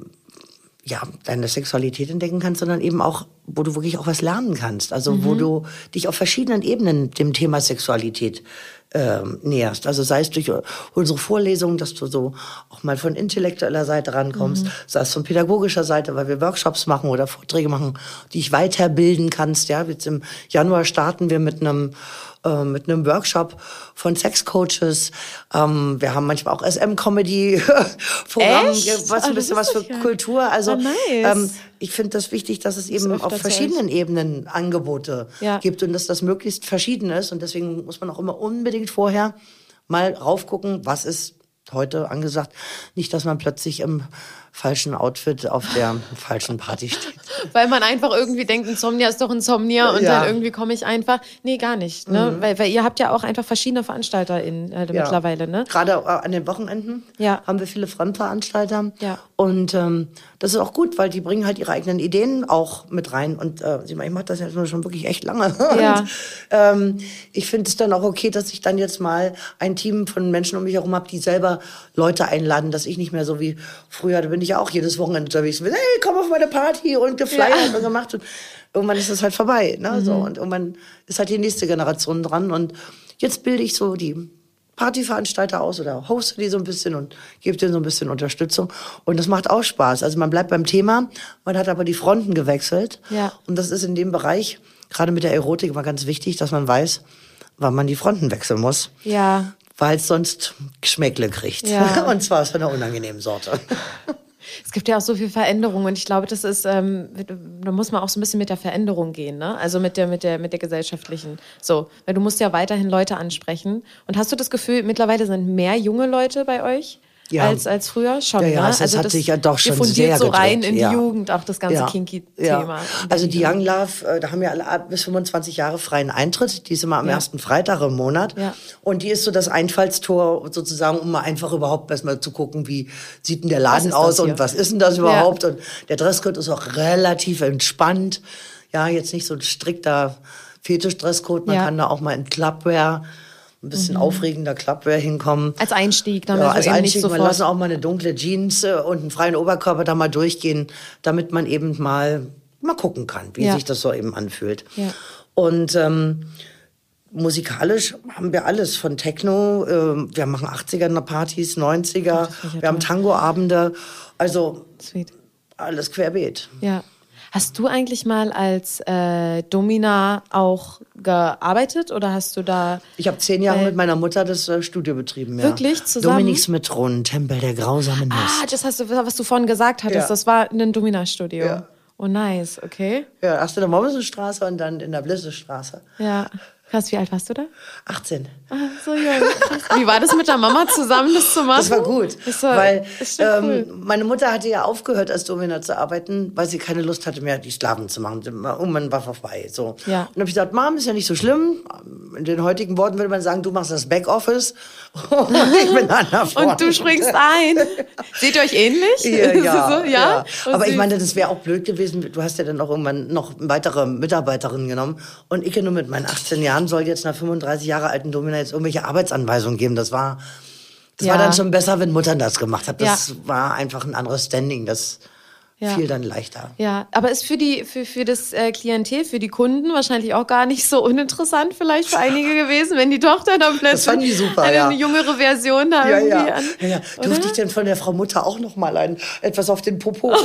ja, deine Sexualität entdecken kannst, sondern eben auch, wo du wirklich auch was lernen kannst. Also wo du dich auf verschiedenen Ebenen dem Thema Sexualität ähm, näherst. Also sei es durch unsere Vorlesungen, dass du so auch mal von intellektueller Seite rankommst, sei es von pädagogischer Seite, weil wir Workshops machen oder Vorträge machen, die ich weiterbilden kannst. Ja, jetzt im Januar starten wir mit einem äh, mit einem Workshop von Sexcoaches. Ähm, wir haben manchmal auch SM-Comedy-Programm, [LAUGHS] was Ah, ein bisschen was für nicht. Kultur. Also Ah, nice. ähm, ich finde das wichtig, dass es eben auf verschiedenen Ebenen Angebote Ja. gibt und dass das möglichst verschieden ist. Und deswegen muss man auch immer unbedingt vorher mal raufgucken, was ist heute angesagt. Nicht, dass man plötzlich im falschen Outfit auf der falschen Party steht. Weil man einfach irgendwie denkt, Insomnia ist doch Insomnia und Ja. dann irgendwie komme ich einfach. Nee, gar nicht. Ne? Weil, weil ihr habt ja auch einfach verschiedene VeranstalterInnen äh, Ja. mittlerweile, ne? Gerade äh, an den Wochenenden Ja. haben wir viele Frontveranstalter. Ja. Und ähm, das ist auch gut, weil die bringen halt ihre eigenen Ideen auch mit rein. Und äh, ich mache das jetzt schon wirklich echt lange. [LAUGHS] Ja. Und, ähm, ich finde es dann auch okay, dass ich dann jetzt mal ein Team von Menschen um mich herum habe, die selber Leute einladen, dass ich nicht mehr so wie früher, da bin ich ja auch jedes Wochenende unterwegs mit, hey, komm auf meine Party und geflyert Ja. und gemacht. Und irgendwann ist es halt vorbei. Ne? So, Mhm. und irgendwann ist halt die nächste Generation dran. Und jetzt bilde ich so die Partyveranstalter aus oder hoste die so ein bisschen und gebe denen so ein bisschen Unterstützung. Und das macht auch Spaß. Also man bleibt beim Thema, man hat aber die Fronten gewechselt. Ja. Und das ist in dem Bereich, gerade mit der Erotik, immer ganz wichtig, dass man weiß, wann man die Fronten wechseln muss. Ja. Weil es sonst Geschmäckle kriegt. Ja. [LAUGHS] Und zwar aus einer unangenehmen Sorte. [LAUGHS] Es gibt ja auch so viel Veränderung und ich glaube, das ist, ähm, da muss man auch so ein bisschen mit der Veränderung gehen, ne? Also mit der, mit der, mit der gesellschaftlichen. So, weil du musst ja weiterhin Leute ansprechen. Und hast du das Gefühl, mittlerweile sind mehr junge Leute bei euch? Ja. Als, als früher schon, Ja, ja, ne? es- es hat sich ja doch schon sehr so rein gedreht, in die ja. Jugend, auch das ganze Ja, Kinky-Thema. ja. Also die Young Love, äh, da haben wir alle bis 25 Jahre freien Eintritt. Die ist immer am Ja. ersten Freitag im Monat. Ja. Und die ist so das Einfallstor sozusagen, um mal einfach überhaupt erstmal zu gucken, wie sieht denn der Laden aus das und was ist denn das überhaupt? Und der Dresscode ist auch relativ entspannt. Ja, jetzt nicht so ein strikter Fetisch-Dresscode. Man Ja. Kann da auch mal in Clubwear, ein bisschen aufregender Clubwear hinkommen. Als Einstieg, damit Ja, du als Einstieg, nicht wir lassen auch mal eine dunkle Jeans äh, und einen freien Oberkörper da mal durchgehen, damit man eben mal, mal gucken kann, wie Ja. sich das so eben anfühlt. Ja. Und ähm, musikalisch haben wir alles von Techno, ähm, wir machen 80er Partys, 90er, finde ich ja wir haben. Tangoabende, also Sweet. alles querbeet. Ja. Hast du eigentlich mal als äh, Domina auch gearbeitet oder hast du da Ich habe zehn Jahre Äh, mit meiner Mutter das äh, Studio betrieben. Ja. Wirklich? Zusammen? Dominiks Metronen, Tempel der grausamen Lust. Ah, das hast du, was du vorhin gesagt hattest. Ja. Das war ein Domina-Studio. Ja. Oh, nice, okay. Ja, erst in der Mommsenstraße und dann in der Blissestraße. Ja. Krass, wie alt warst du da? 18. Ah, so jung. Wie war das mit der Mama zusammen, das zu machen? Das war gut, Das war, weil das ähm, cool. meine Mutter hatte ja aufgehört, als Domina zu arbeiten, weil sie keine Lust hatte mehr, die Sklaven zu machen. Irgendwann war vorbei. So. Ja. Und dann habe ich gesagt, Mom, ist ja nicht so schlimm. In den heutigen Worten würde man sagen, du machst das Backoffice und [LAUGHS] ich bin an der Front. Und du springst ein. Seht ihr euch ähnlich? Ja, ja, [LAUGHS] so, ja? Oh, Aber ich meine, das wäre auch blöd gewesen. Du hast ja dann auch irgendwann noch weitere Mitarbeiterinnen genommen. Und ich nur mit meinen 18 Jahren soll jetzt einer 35 Jahre alten Domina jetzt irgendwelche Arbeitsanweisungen geben. Das war, das Ja. war dann schon besser, wenn Mutter das gemacht hat. Das Ja. war einfach ein anderes Standing. Das Ja. fiel dann leichter. Ja, aber ist für die für, für das äh, Klientel, für die Kunden wahrscheinlich auch gar nicht so uninteressant vielleicht für einige [LAUGHS] gewesen, wenn die Tochter dann plötzlich super, eine ja. jüngere Version da Ja, irgendwie ja. an. ja? Durfte ich denn von der Frau Mutter auch noch mal ein, etwas auf den Popo? [LAUGHS]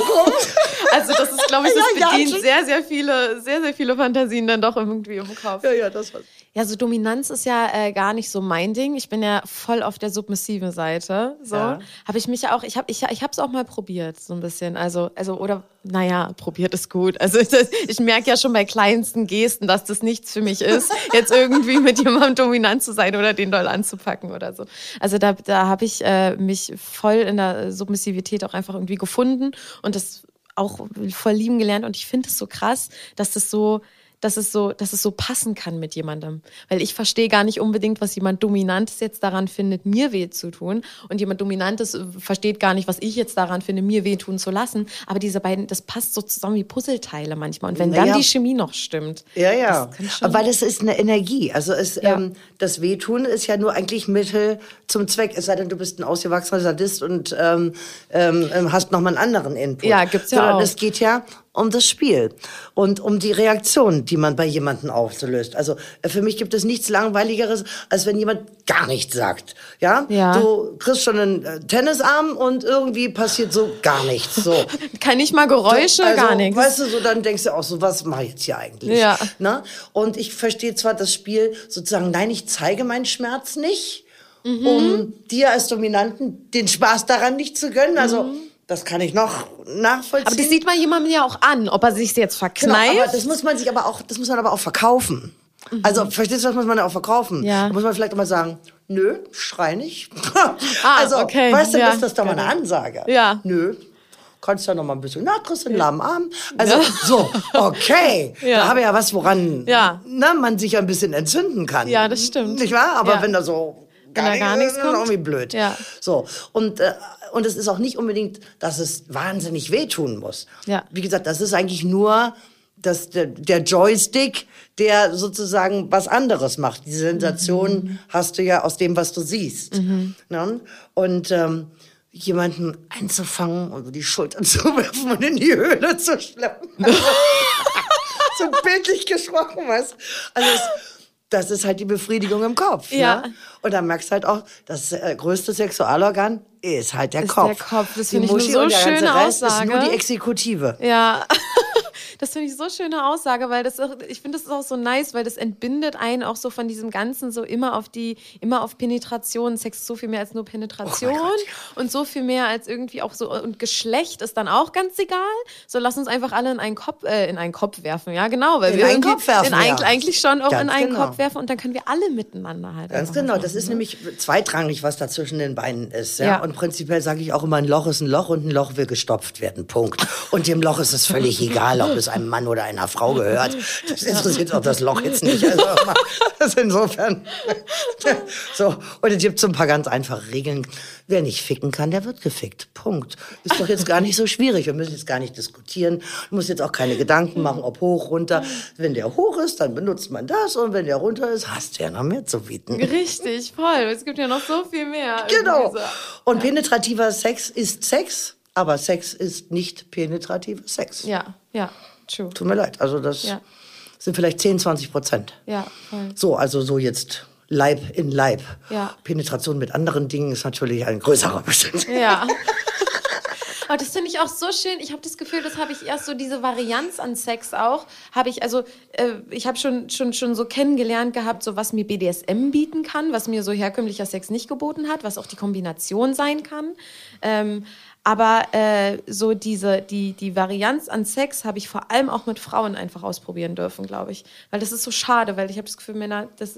Also das ist, glaube ich, [LAUGHS] das bedient sehr, sehr viele, sehr, sehr viele Fantasien dann doch irgendwie im Kopf. ja, ja, das war's. Ja, so Dominanz ist ja äh, gar nicht so mein Ding. Ich bin ja voll auf der submissiven Seite. So Ja. habe ich mich ja auch. Ich habe ich, ich habe es auch mal probiert, so ein bisschen. Also also oder naja, probiert ist gut. Also [LAUGHS] ich, ich merke ja schon bei kleinsten Gesten, dass das nichts für mich ist, [LAUGHS] jetzt irgendwie mit jemandem dominant zu sein oder den doll anzupacken oder so. Also da da habe ich äh, mich voll in der Submissivität auch einfach irgendwie gefunden und das auch voll lieben gelernt und ich finde es so krass, dass das so dass es so, dass es so passen kann mit jemandem. Weil ich verstehe gar nicht unbedingt, was jemand Dominantes jetzt daran findet, mir weh zu tun. Und jemand Dominantes äh, versteht gar nicht, was ich jetzt daran finde, mir weh tun zu lassen. Aber diese beiden, das passt so zusammen wie Puzzleteile manchmal. Und wenn dann die Chemie noch stimmt. Ja, ja. Weil das ist eine Energie. Also es, Ja. ähm, das Wehtun ist ja nur eigentlich Mittel zum Zweck. Es sei denn, du bist ein ausgewachsener Sadist und ähm, ähm, hast nochmal einen anderen Input. Ja, gibt's ja Sondern auch. es geht ja um das Spiel und um die Reaktion, die man bei jemandem auslöst. Also äh, für mich gibt es nichts langweiligeres, als wenn jemand gar nichts sagt. Ja, Ja. du kriegst schon einen äh, Tennisarm und irgendwie passiert so gar nichts. So. [LAUGHS] Kann nicht mal Geräusche, Also, gar nichts. Weißt du, so dann denkst du auch so, was mache ich jetzt hier eigentlich? Ja. Ne? Und ich verstehe zwar das Spiel sozusagen, nein, ich zeige meinen Schmerz nicht, Mhm. um dir als Dominanten den Spaß daran nicht zu gönnen. Also das kann ich noch nachvollziehen. Mhm. aber das sieht man jemandem ja auch an, ob er sich jetzt Genau, verkneift. aber das muss man sich aber auch, das muss man aber auch verkaufen. Also verstehst du, das muss man ja auch verkaufen. Mhm. Ja. Da muss man vielleicht auch mal sagen, nö, schrei nicht. [LAUGHS] Ah, also, okay, weißt du, ja, ist das doch mal eine genau. Ansage. Ja. Nö. Kannst ja noch mal ein bisschen, na, kriegst du einen lahmen Arm. Also, so, okay. [LAUGHS] Ja. Da habe ich ja was, woran Ja. na, man sich ja ein bisschen entzünden kann. Ja, das stimmt. Nicht wahr? Aber Ja. wenn da so Wenn da gar nichts kommt. irgendwie blöd. Ja. So. Und, äh, und es ist auch nicht unbedingt, dass es wahnsinnig wehtun muss. Ja. Wie gesagt, das ist eigentlich nur das, der, der Joystick, der sozusagen was anderes macht. Die Sensation Mhm. hast du ja aus dem, was du siehst. Ne? Und ähm, jemanden einzufangen und die Schultern [LAUGHS] zu werfen und in die Höhle zu schleppen. [LAUGHS] [LAUGHS] so bildlich gesprochen, was? Also es, das ist halt die Befriedigung im Kopf. Ja. Ne? Und dann merkst du halt auch, das äh, größte Sexualorgan ist halt der Ist Kopf. der Kopf. Das finde ich eine so und der ganze schöne Rest Aussage. ist nur die Exekutive. Ja, [LAUGHS] das finde ich so schöne Aussage, weil das auch, ich finde das ist auch so nice, weil das entbindet einen auch so von diesem ganzen so immer auf die immer auf Penetration, Sex ist so viel mehr als nur Penetration Oh und so viel mehr als irgendwie auch so und Geschlecht ist dann auch ganz egal. So lass uns einfach alle in einen Kopf äh, in einen Kopf werfen, ja genau, weil In wir einen Kopf werfen, in ja. eigentlich, schon auch Ganz in einen genau. Kopf werfen und dann können wir alle miteinander halt. Ganz genau, was das machen, ist ne? nämlich zweitrangig, was da zwischen den Beinen ist. Ja? Ja. Und prinzipiell sage ich auch immer, ein Loch ist ein Loch und ein Loch will gestopft werden. Punkt. Und dem Loch ist es völlig [LAUGHS] egal, ob es einem Mann oder einer Frau gehört. Das interessiert auch das Loch jetzt nicht. Also, das insofern. So, und es gibt so ein paar ganz einfache Regeln. Wer nicht ficken kann, der wird gefickt. Punkt. Ist doch jetzt gar nicht so schwierig. Wir müssen jetzt gar nicht diskutieren. Du musst jetzt auch keine Gedanken machen, ob hoch, runter. Wenn der hoch ist, dann benutzt man das. Und wenn der runter ist, hast du ja noch mehr zu bieten. Richtig, voll. Es gibt ja noch so viel mehr. Genau. irgendwie so. Und penetrativer Sex ist Sex, aber Sex ist nicht penetrativer Sex. Ja, ja, true. Tut mir leid. Also das Ja. sind vielleicht 10, 20 Prozent. Ja, voll. So, also so jetzt Leib in Leib. Ja. Penetration mit anderen Dingen ist natürlich ein größerer Bestandteil. Ja. [LAUGHS] Aber das finde ich auch so schön. Ich habe das Gefühl, das habe ich erst so diese Varianz an Sex auch. Habe ich also, äh, ich habe schon, schon, schon so kennengelernt gehabt, so was mir BDSM bieten kann, was mir so herkömmlicher Sex nicht geboten hat, was auch die Kombination sein kann. Ähm, Aber äh, so diese, die, die Varianz an Sex habe ich vor allem auch mit Frauen einfach ausprobieren dürfen, glaube ich. Weil das ist so schade, weil ich habe das Gefühl, Männer das,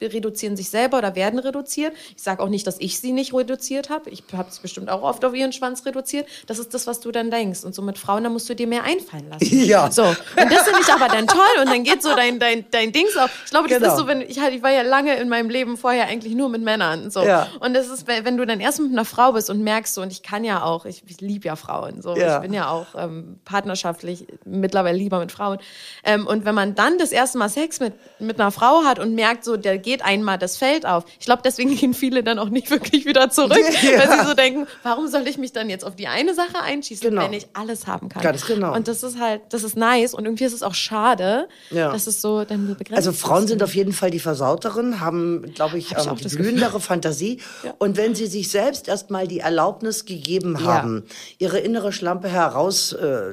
reduzieren sich selber oder werden reduziert. Ich sage auch nicht, dass ich sie nicht reduziert habe. Ich habe es bestimmt auch oft auf ihren Schwanz reduziert. Das ist das, was du dann denkst. Und so mit Frauen, da musst du dir mehr einfallen lassen. [LAUGHS] Ja. So. Und das finde ich aber dann toll. Und dann geht so dein, dein, dein Dings auf. Ich glaube, das Genau. ist so, wenn ich halt, ich war ja lange in meinem Leben vorher eigentlich nur mit Männern. So. Ja. Und das ist, wenn wenn du dann erst mit einer Frau bist und merkst so, und ich kann ja auch, ich, ich liebe ja Frauen. So. Ja. Ich bin ja auch ähm, partnerschaftlich mittlerweile lieber mit Frauen. Ähm, und wenn man dann das erste Mal Sex mit, mit einer Frau hat und merkt, so, der geht einmal das Feld auf. Ich glaube, deswegen gehen viele dann auch nicht [LAUGHS] wirklich wieder zurück, Ja. weil sie so denken, warum soll ich mich dann jetzt auf die eine Sache einschießen, Genau. wenn ich alles haben kann? Ganz genau. Und das ist halt, das ist nice und irgendwie ist es auch schade, Ja. dass es so dann nur begrenzt Also Frauen sind auf jeden Fall die Versauteren, haben, glaube ich, Hab ich ähm, auch die blühendere Fantasie. Ja. Und wenn sie sich selbst erstmal die Erlaubnis gegeben Ja. Haben, ihre innere Schlampe heraus äh,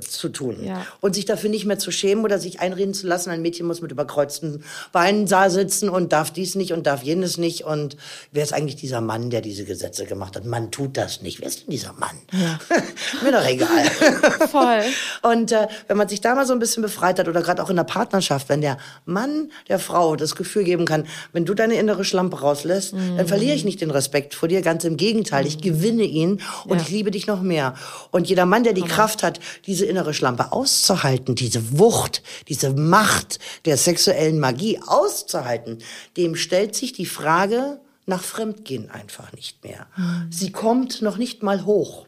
Ja. und sich dafür nicht mehr zu schämen oder sich einreden zu lassen, ein Mädchen muss mit überkreuzten Beinen da sitzen und darf dies nicht und darf jenes nicht. Und wer ist eigentlich dieser Mann, der diese Gesetze gemacht hat? Man tut das nicht. Wer ist denn dieser Mann? [LAUGHS] Mir doch egal. [LAUGHS] Voll. Und äh, wenn man sich da mal so ein bisschen befreit hat oder gerade auch in der Partnerschaft, wenn der Mann der Frau das Gefühl geben kann, wenn du deine innere Schlampe rauslässt, dann verliere ich nicht den Respekt vor dir, ganz im Gegenteil, ich gewinne ihn und Ja. ich liebe dich noch mehr. Und jeder Mann, der die Kraft hat, diese innere Schlampe auszuhalten, diese Wucht, diese Macht der sexuellen Magie auszuhalten, dem stellt sich die Frage nach Fremdgehen einfach nicht mehr. Sie kommt noch nicht mal hoch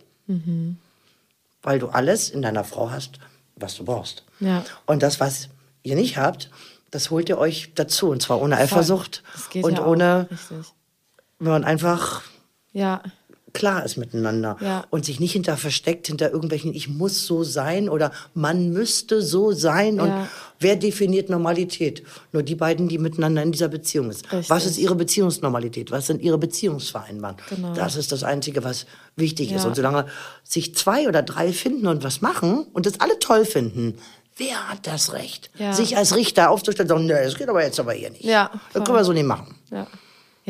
weil du alles in deiner Frau hast, was du brauchst. Ja. Und das, was ihr nicht habt, das holt ihr euch dazu. Und zwar ohne Eifersucht und ja ohne, wenn man einfach Ja. Klar ist miteinander Ja. und sich nicht hinter versteckt, hinter irgendwelchen, ich muss so sein oder man müsste so sein. Und Ja. wer definiert Normalität? Nur die beiden, die miteinander in dieser Beziehung ist. Richtig. Was ist ihre Beziehungsnormalität? Was sind ihre Beziehungsvereinbarungen? Genau. Das ist das Einzige, was wichtig ist. Ja. Und solange sich zwei oder drei finden und was machen und das alle toll finden, wer hat das Recht, sich als Richter aufzustellen und sagen, nee, das geht aber jetzt aber hier nicht. Ja, Das können wir so nicht machen. Ja.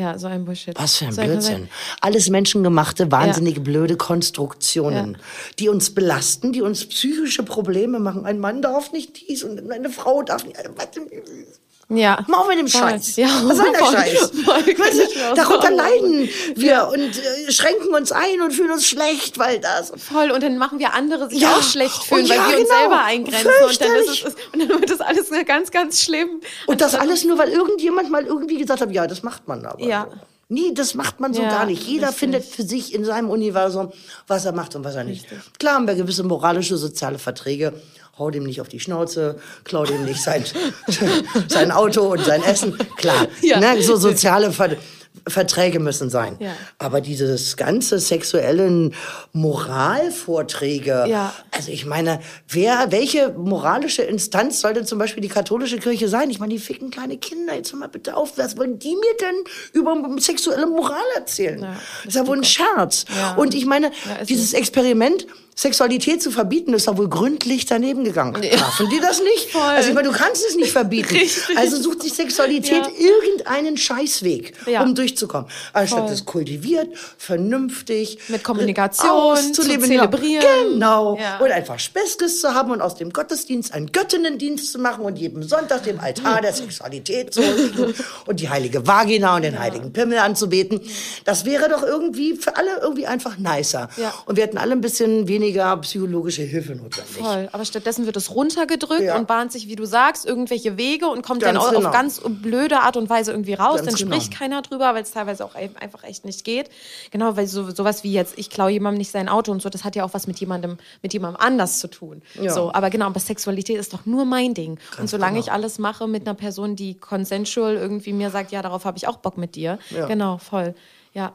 Ja, so ein Bullshit. Was für ein So ein- Blödsinn. Alles menschengemachte, wahnsinnige, blöde Konstruktionen, Ja. die uns belasten, die uns psychische Probleme machen. Ein Mann darf nicht dies und eine Frau darf nicht. Ja. Mal auf mit dem. Scheiß. Ja, Was soll der. Scheiß? Weißt du, darunter leiden wir und äh, schränken uns ein und fühlen uns schlecht, weil das. Voll, und dann machen wir andere sich Ja. auch schlecht fühlen, Und weil ja, wir uns genau. selber eingrenzen. Und dann, es, und dann wird das alles ganz, ganz schlimm. Und das alles nur, weil irgendjemand mal irgendwie gesagt hat, ja, das macht man aber. Ja. So. Nie, das macht man so Ja, gar nicht. Jeder richtig. findet für sich in seinem Universum, was er macht und was er nicht. Richtig. Klar haben wir gewisse moralische, soziale Verträge. Hau dem nicht auf die Schnauze, klau dem nicht sein, [LAUGHS] sein Auto und sein Essen. Klar, Ja. ne, so soziale Ver Verträge müssen sein. Ja. Aber dieses ganze sexuellen Moralvorträge, Ja. also ich meine, wer, welche moralische Instanz soll denn zum Beispiel die katholische Kirche sein? Ich meine, die ficken kleine Kinder. Jetzt hör mal bitte auf. Was wollen die mir denn über sexuelle Moral erzählen? Ja, das ist ja wohl ein Scherz. Und ich meine, dieses Experiment, Sexualität zu verbieten, ist doch wohl gründlich daneben gegangen. Schaffen die das nicht? Voll. Also ich meine, du kannst es nicht verbieten. [LAUGHS] Richtig. Also sucht sich Sexualität Ja. irgendeinen Scheißweg, Ja. um durchzukommen. Anstatt es kultiviert, vernünftig, Mit Kommunikation, auszuleben, zu zelebrieren. Genau. Ja. Und einfach Speskes zu haben und aus dem Gottesdienst einen Göttinnendienst zu machen und jeden Sonntag dem Altar der Sexualität zu und die heilige Vagina und den heiligen Pimmel anzubeten. Das wäre doch irgendwie für alle irgendwie einfach nicer. Und wir hätten alle ein bisschen weniger psychologische Hilfe notwendig. Voll. Aber stattdessen wird es runtergedrückt Ja. und bahnt sich, wie du sagst, irgendwelche Wege und kommt Ganz dann auch genau. auf ganz blöde Art und Weise irgendwie raus. Ganz dann genau. spricht keiner drüber, weil es teilweise auch ein- einfach echt nicht geht. Genau, weil so, sowas wie jetzt, ich klaue jemandem nicht sein Auto und so, das hat ja auch was mit jemandem, mit jemandem anders zu tun. Ja. So, aber genau, aber Sexualität ist doch nur mein Ding. und solange genau. ich alles mache mit einer Person, die consensual irgendwie mir sagt, ja, darauf habe ich auch Bock mit dir. Ja. Genau, voll. Ja.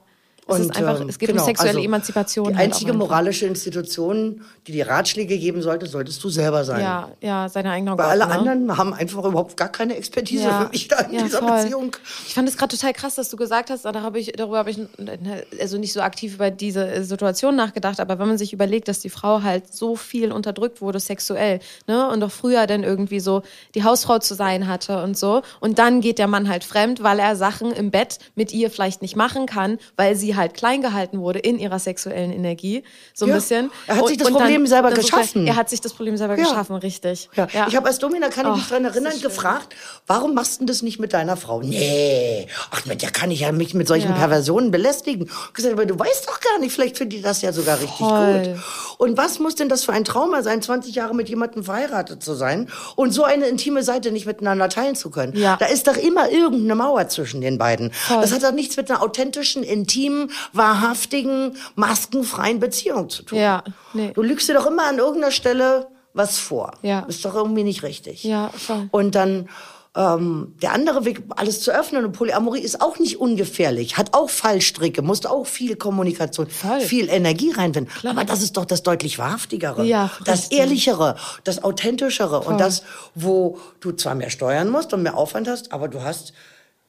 Es, ist einfach, ähm, es geht genau, um sexuelle also Emanzipation. Die halt auch einzige einfach. moralische Institution, die dir Ratschläge geben sollte, solltest du selber sein. Ja, ja, seine eigene Weil Gott, alle ne? anderen haben einfach überhaupt gar keine Expertise für mich da in ja, dieser voll. Beziehung. Ich fand es gerade total krass, dass du gesagt hast, da habe ich, darüber habe ich also nicht so aktiv über diese äh, Situation nachgedacht, aber wenn man sich überlegt, dass die Frau halt so viel unterdrückt wurde sexuell, ne, und doch früher dann irgendwie so die Hausfrau zu sein hatte und so, und dann geht der Mann halt fremd, weil er Sachen im Bett mit ihr vielleicht nicht machen kann, weil sie halt klein gehalten wurde in ihrer sexuellen Energie, so ein Ja. bisschen. Er hat Und- sich das und dann- Problem selber ist geschaffen. Er hat sich das Problem selber Ja. geschaffen, richtig. Ja. Ich habe als Domina, kann ich mich das erinnern, gefragt, warum machst du das nicht mit deiner Frau? Nee, ach, mit der kann ich ja mich mit solchen. Perversionen belästigen. Ich gesagt, aber du weißt doch gar nicht, vielleicht findet die das ja sogar richtig Voll. gut. Und was muss denn das für ein Trauma sein, 20 Jahre mit jemandem verheiratet zu sein und so eine intime Seite nicht miteinander teilen zu können? Da ist doch immer irgendeine Mauer zwischen den beiden. Das hat doch nichts mit einer authentischen, intimen, wahrhaftigen, maskenfreien Beziehung zu tun. Ja, nee. Du lügst dir doch immer an irgendeiner Stelle was vor. Ja. Ist doch irgendwie nicht richtig. Ja, voll. Und dann ähm, der andere Weg, alles zu öffnen und Polyamorie ist auch nicht ungefährlich, hat auch Fallstricke, musst auch viel Kommunikation, Voll. viel Energie reinfinden. Aber das ist doch das deutlich wahrhaftigere, Ja, das richtig. ehrlichere, das authentischere und das, wo du zwar mehr steuern musst und mehr Aufwand hast, aber du hast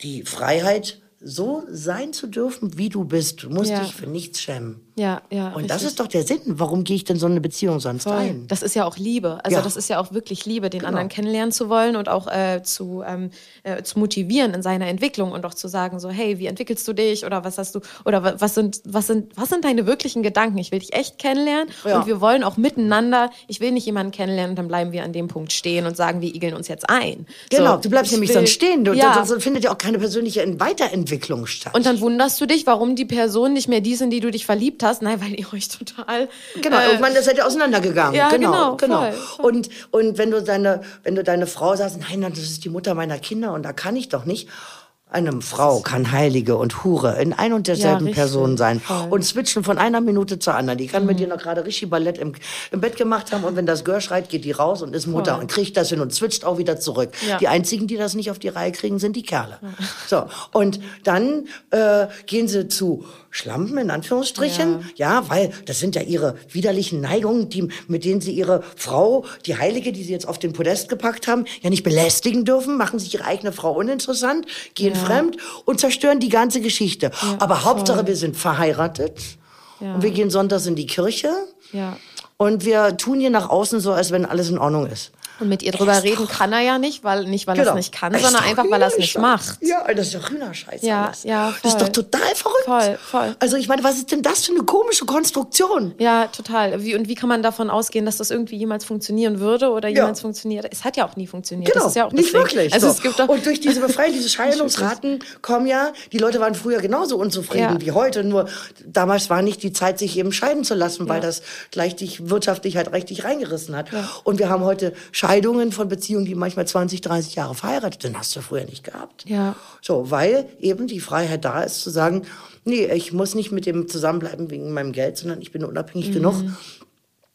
die Freiheit, so sein zu dürfen, wie du bist. Du musst Ja. dich für nichts schämen. Ja, ja. Und das richtig. ist doch der Sinn. Warum gehe ich denn so eine Beziehung sonst Voll. ein? Das ist ja auch Liebe. Also Ja. das ist ja auch wirklich Liebe, den Genau. anderen kennenlernen zu wollen und auch äh, zu, ähm, äh, zu motivieren in seiner Entwicklung und auch zu sagen so, hey, wie entwickelst du dich oder was hast du oder wa- was sind was sind was sind deine wirklichen Gedanken? Ich will dich echt kennenlernen Ja. und wir wollen auch miteinander. Ich will nicht jemanden kennenlernen und dann bleiben wir an dem Punkt stehen und sagen, wir igeln uns jetzt ein. Genau, So, du bleibst ich nämlich will- sonst stehen. Du, ja. Sonst findet ja auch keine persönliche Weiterentwicklung statt. Und dann wunderst du dich, warum die Person nicht mehr die sind, die du dich verliebt hast. Nein, weil ihr euch total. Genau, äh, irgendwann seid ihr auseinandergegangen. Ja, genau, genau, voll, voll. Und, und wenn du deine, wenn du deine Frau sagst, nein, das ist die Mutter meiner Kinder und da kann ich doch nicht. Eine Frau kann Heilige und Hure in ein und derselben richtig, Person sein voll. Mhm. und switchen von einer Minute zur anderen. Die kann mit dir noch gerade richtig Ballett im, im Bett gemacht haben und wenn das Gör schreit, geht die raus und ist Mutter Voll. und kriegt das hin und switcht auch wieder zurück. Ja. Die einzigen, die das nicht auf die Reihe kriegen, sind die Kerle. So und dann äh, gehen sie zu Schlampen in Anführungsstrichen, ja. weil das sind ja ihre widerlichen Neigungen, die, mit denen sie ihre Frau, die Heilige, die sie jetzt auf den Podest gepackt haben, ja nicht belästigen dürfen, machen sich ihre eigene Frau uninteressant, gehen fremd und zerstören die ganze Geschichte. Aber Hauptsache, wir sind verheiratet Ja. und wir gehen sonntags in die Kirche Ja. und wir tun hier nach außen so, als wenn alles in Ordnung ist. Und mit ihr drüber reden kann er ja nicht, weil nicht weil er es nicht kann, sondern doch einfach weil er es nicht macht. Ja, das ist doch Hühnerscheiß Ja, alles. ja, Das ist voll. doch total verrückt. Voll, voll. Also ich meine, was ist denn das für eine komische Konstruktion? Ja, total. Wie, und wie kann man davon ausgehen, dass das irgendwie jemals funktionieren würde oder jemals funktioniert? Es hat ja auch nie funktioniert. Genau, ja nicht Ding. wirklich. Also so. es gibt doch, und durch diese Befreiung, diese [LAUGHS] Scheidungsraten kommen ja, die Leute waren früher genauso unzufrieden Ja. wie heute, nur damals war nicht die Zeit, sich eben scheiden zu lassen, weil Ja. das gleich dich wirtschaftlich halt richtig reingerissen hat. Und wir haben heute Scheidungen von Beziehungen, die manchmal 20, 30 Jahre verheiratet sind. Hast du früher nicht gehabt. Ja. So, weil eben die Freiheit da ist zu sagen, nee, ich muss nicht mit dem zusammenbleiben wegen meinem Geld, sondern ich bin unabhängig genug.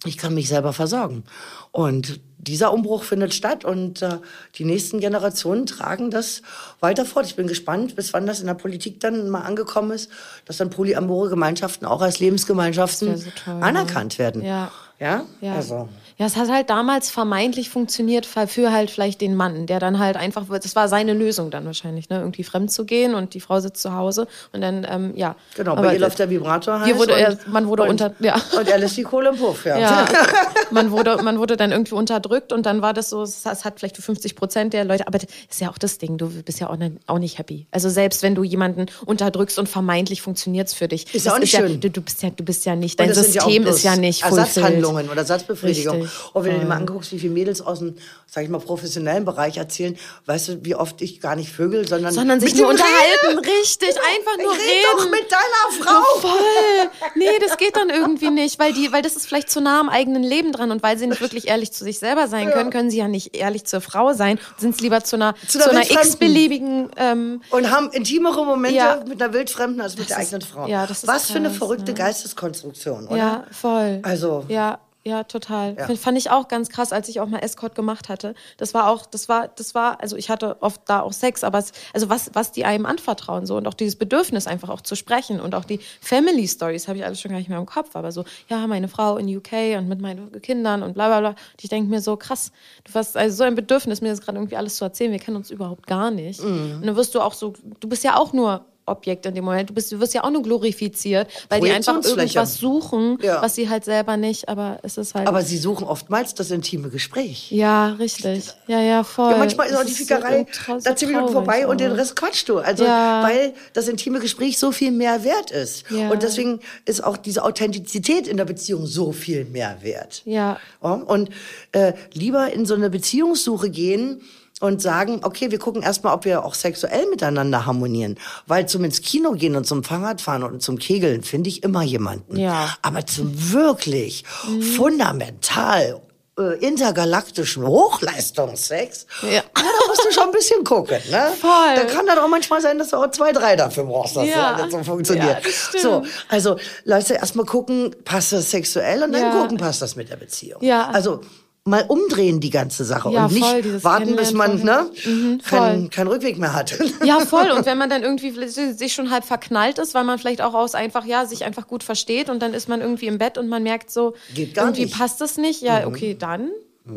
Ich kann mich selber versorgen. Und dieser Umbruch findet statt und äh, die nächsten Generationen tragen das weiter fort. Ich bin gespannt, bis wann das in der Politik dann mal angekommen ist, dass dann polyamore Gemeinschaften auch als Lebensgemeinschaften so toll, anerkannt werden. Ja. Ja? Ja. Also. Ja, es hat halt damals vermeintlich funktioniert für halt vielleicht den Mann, der dann halt einfach, das war seine Lösung dann wahrscheinlich, ne, irgendwie fremd zu gehen und die Frau sitzt zu Hause und dann, ähm, ja. Genau, Aber bei ihr läuft der Vibrator heiß Hier wurde und, er, man wurde und, unter, ja. Und er lässt die Kohle im Puff, ja. Ja, [LAUGHS] man wurde, man wurde dann irgendwie unterdrückt und dann war das so, es hat vielleicht für 50 Prozent der Leute, aber das ist ja auch das Ding, du bist ja auch nicht, auch nicht happy. Also selbst wenn du jemanden unterdrückst und vermeintlich funktioniert's für dich. Ist ja auch nicht ja, schön. du, du bist ja, du bist ja nicht, dein ja System bloß ist ja nicht fulfilled. Ersatzhandlungen oder Ersatzbefriedigung. Richtig, Und wenn du dir voll. mal anguckst, wie viele Mädels aus dem, sag ich mal, professionellen Bereich erzählen, weißt du, wie oft ich gar nicht vögel, sondern, Sondern sich nur unterhalten, rede. richtig, einfach nur ich red reden. doch mit deiner Frau. Voll. Nee, das geht dann irgendwie nicht, weil die, weil das ist vielleicht zu nah am eigenen Leben dran und weil sie nicht wirklich ehrlich zu sich selber sein können, können sie ja nicht ehrlich zur Frau sein, sind es lieber zu einer, Zu zu einer x-beliebigen, ähm, Und haben intimere Momente Ja. mit einer Wildfremden als mit der ist- eigenen Frau. ja, das ist Was für eine krass, verrückte ne? Geisteskonstruktion, oder? ja, voll. Also- Ja. Ja, total. Ja. Fand ich auch ganz krass, als ich auch mal Escort gemacht hatte. Das war auch, das war, das war, also ich hatte oft da auch Sex, aber es, also was, was die einem anvertrauen so und auch dieses Bedürfnis einfach auch zu sprechen und auch die Family Stories habe ich alles schon gar nicht mehr im Kopf, aber so, ja, meine Frau in UK und mit meinen Kindern und bla bla bla. Und ich denke mir so, krass, du hast also so ein Bedürfnis, mir das gerade irgendwie alles zu erzählen. Wir kennen uns überhaupt gar nicht. Und dann wirst du auch so, du bist ja auch nur Objekt in dem Moment. Du, bist, du wirst ja auch nur glorifiziert, weil die einfach irgendwas suchen, ja. was sie halt selber nicht, aber es ist halt. Aber sie suchen oftmals das intime Gespräch. Ja, richtig. Ja, ja, voll. Ja, manchmal ist auch die Fickerei so da zehn Minuten vorbei und den Rest quatschst du. Also, ja. weil das intime Gespräch so viel mehr wert ist. Ja. Und deswegen ist auch diese Authentizität in der Beziehung so viel mehr wert. Ja. Und äh, lieber in so eine Beziehungssuche gehen, und sagen, okay, wir gucken erstmal, ob wir auch sexuell miteinander harmonieren. Weil zum ins Kino gehen und zum Fahrradfahren und zum Kegeln finde ich immer jemanden. Ja. Aber zum wirklich mhm. fundamental äh, intergalaktischen Hochleistungssex, ja. da musst du schon ein bisschen gucken. Ne? [LAUGHS] Voll. Da kann dann auch manchmal sein, dass du auch zwei, drei dafür brauchst, dass ja. das so funktioniert. Ja, so, also Leute, erstmal gucken, passt das sexuell und dann ja. gucken, passt das mit der Beziehung. Ja. Also mal umdrehen die ganze Sache ja, und nicht warten, bis man ne, mhm, keinen kein Rückweg mehr hat. [LAUGHS] Ja, voll. Und wenn man dann irgendwie sich schon halb verknallt ist, weil man vielleicht auch aus einfach, ja, sich einfach gut versteht und dann ist man irgendwie im Bett und man merkt so, irgendwie nicht. passt das nicht. Ja, mhm. okay, dann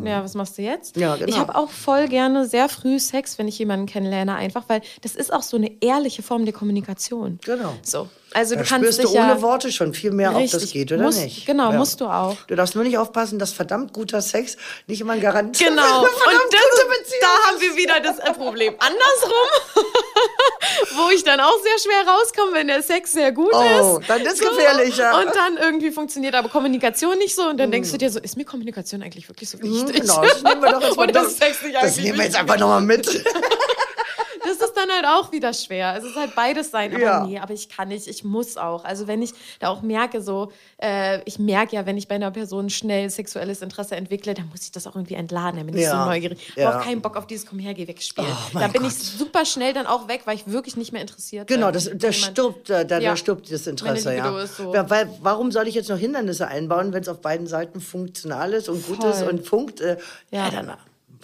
ja, was machst du jetzt? Ja, genau. Ich habe auch voll gerne sehr früh Sex, wenn ich jemanden kennenlerne, einfach, weil das ist auch so eine ehrliche Form der Kommunikation. Genau. So. Also da du kannst spürst dich du ja ohne Worte schon viel mehr, richtig, ob das geht oder musst, nicht. Genau, ja. musst du auch. Du darfst nur nicht aufpassen, dass verdammt guter Sex nicht immer ein Garant genau. [LAUGHS] ist. Genau. Und das, da haben wir wieder das Problem. Andersrum, [LAUGHS] wo ich dann auch sehr schwer rauskomme, wenn der Sex sehr gut oh, ist. dann ist so. gefährlich, ja. Und dann irgendwie funktioniert aber Kommunikation nicht so und dann mm. denkst du dir so, ist mir Kommunikation eigentlich wirklich so wichtig? Mm, genau, das nehmen wir doch [LAUGHS] jetzt mal nicht Das nehmen wir jetzt einfach nochmal mit. Dann halt auch wieder schwer. Es ist halt beides sein. Aber ja. nee, aber ich kann nicht, ich muss auch. Also wenn ich da auch merke, so, äh, ich merke ja, wenn ich bei einer Person schnell sexuelles Interesse entwickle, dann muss ich das auch irgendwie entladen. Dann bin ich ja. so neugierig. Ich ja. habe auch keinen Bock auf dieses Komm her, geh weg spielen. Oh, da bin Gott. ich super schnell dann auch weg, weil ich wirklich nicht mehr interessiert bin. Genau, das, das stirbt, da, da, ja. stirbt das Interesse, ja. So. Weil, warum soll ich jetzt noch Hindernisse einbauen, wenn es auf beiden Seiten funktional ist und gut ist und funkt? Äh, ja, dann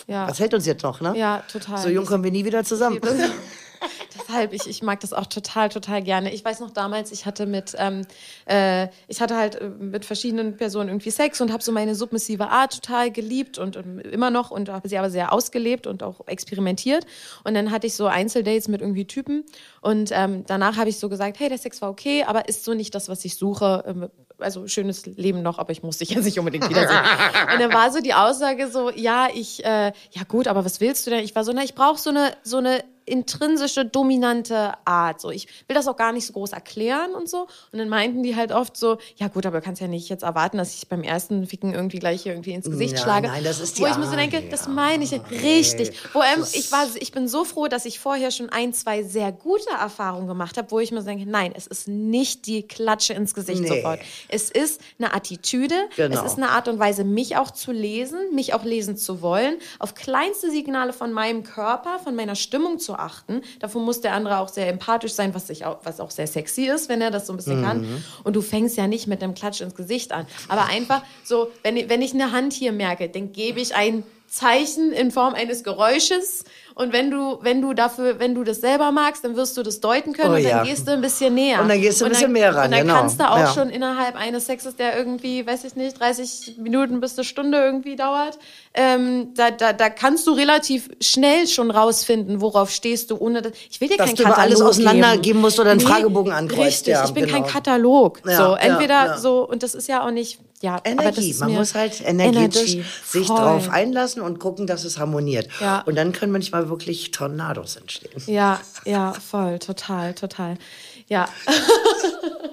ja. Was hält uns jetzt noch, ne? Ja, total. So jung kommen wir nie wieder zusammen. [LAUGHS] [LAUGHS] Deshalb, ich, ich mag das auch total, total gerne. Ich weiß noch damals, ich hatte mit, ähm, äh, ich hatte halt äh, mit verschiedenen Personen irgendwie Sex und habe so meine submissive Art total geliebt und, und immer noch und habe sie aber sehr ausgelebt und auch experimentiert. Und dann hatte ich so Einzeldates mit irgendwie Typen und ähm, danach habe ich so gesagt, hey, der Sex war okay, aber ist so nicht das, was ich suche. Ähm, also schönes Leben noch, aber ich muss dich [LAUGHS] jetzt nicht unbedingt wiedersehen. und dann war so die Aussage so, ja, ich, äh, ja gut, aber was willst du denn? Ich war so, na, ich brauche so eine, so eine intrinsische, dominante Art. So, ich will das auch gar nicht so groß erklären und so. Und dann meinten die halt oft so, ja gut, aber du kannst ja nicht jetzt erwarten, dass ich beim ersten Ficken irgendwie gleich irgendwie ins Gesicht ja, schlage. Nein, das ist die Wo ich mir so denke, ja, das meine ich richtig. Wo ähm, ich war, ich bin so froh, dass ich vorher schon ein, zwei sehr gute Erfahrungen gemacht habe, wo ich mir so denke, nein, es ist nicht die Klatsche ins Gesicht nee. sofort. Es ist eine Attitüde. Genau. Es ist eine Art und Weise, mich auch zu lesen, mich auch lesen zu wollen, auf kleinste Signale von meinem Körper, von meiner Stimmung zu achten. Davon muss der andere auch sehr empathisch sein, was, ich auch, was auch sehr sexy ist, wenn er das so ein bisschen mhm. kann. Und du fängst ja nicht mit einem Klatsch ins Gesicht an. Aber einfach so, wenn, wenn ich eine Hand hier merke, dann gebe ich ein Zeichen in Form eines Geräusches und wenn du, wenn du dafür, wenn du das selber magst, dann wirst du das deuten können oh, und dann ja. gehst du ein bisschen näher. Und dann gehst du ein bisschen dann, mehr ran. Und dann genau. kannst du auch ja. schon innerhalb eines Sexes, der irgendwie, weiß ich nicht, 30 Minuten bis eine Stunde irgendwie dauert, ähm, da, da, da kannst du relativ schnell schon rausfinden, worauf stehst du, ohne dass, ich will dir Dass kein du Katalog alles auseinandergeben musst oder einen nee, Fragebogen ankreuzt. Richtig, ja, ich bin genau. kein Katalog. So, entweder so, und das ist ja auch nicht, ja, Energie. Man muss halt energetisch sich Voll. drauf einlassen und gucken, dass es harmoniert. Ja. Und dann können manchmal wirklich Tornados entstehen. Ja, ja, voll, total, total. Ja. [LAUGHS]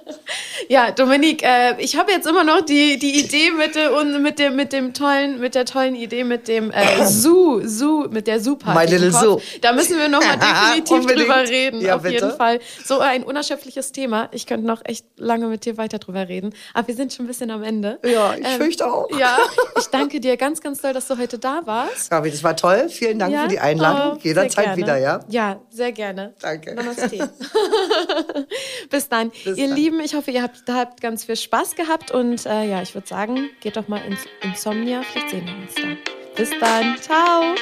ja, Dominik, äh, ich habe jetzt immer noch die, die Idee mit, und mit, dem, mit dem tollen, mit der tollen Idee mit dem äh, Zoo, Zoo, mit der Zoo-Party. My Little Zoo. Da müssen wir nochmal [LAUGHS] definitiv drüber reden, Ja, auf bitte. jeden Fall. So ein unerschöpfliches Thema. Ich könnte noch echt lange mit dir weiter drüber reden. Aber wir sind schon ein bisschen am Ende. Ja, ich fürchte auch. Ja, [LAUGHS] ich danke dir ganz, ganz doll, dass du heute da warst. Gabi, das war toll. Vielen Dank Ja? für die Einladung. Oh, Jederzeit wieder, ja? Ja, sehr gerne. Danke. Namaste. [LAUGHS] Bis dann. Bis ihr dann. Lieben, ich hoffe, ihr habt, habt ganz viel Spaß gehabt und äh, ja, ich würde sagen, geht doch mal ins Insomnia. Vielleicht sehen wir uns da. Bis dann. Ciao.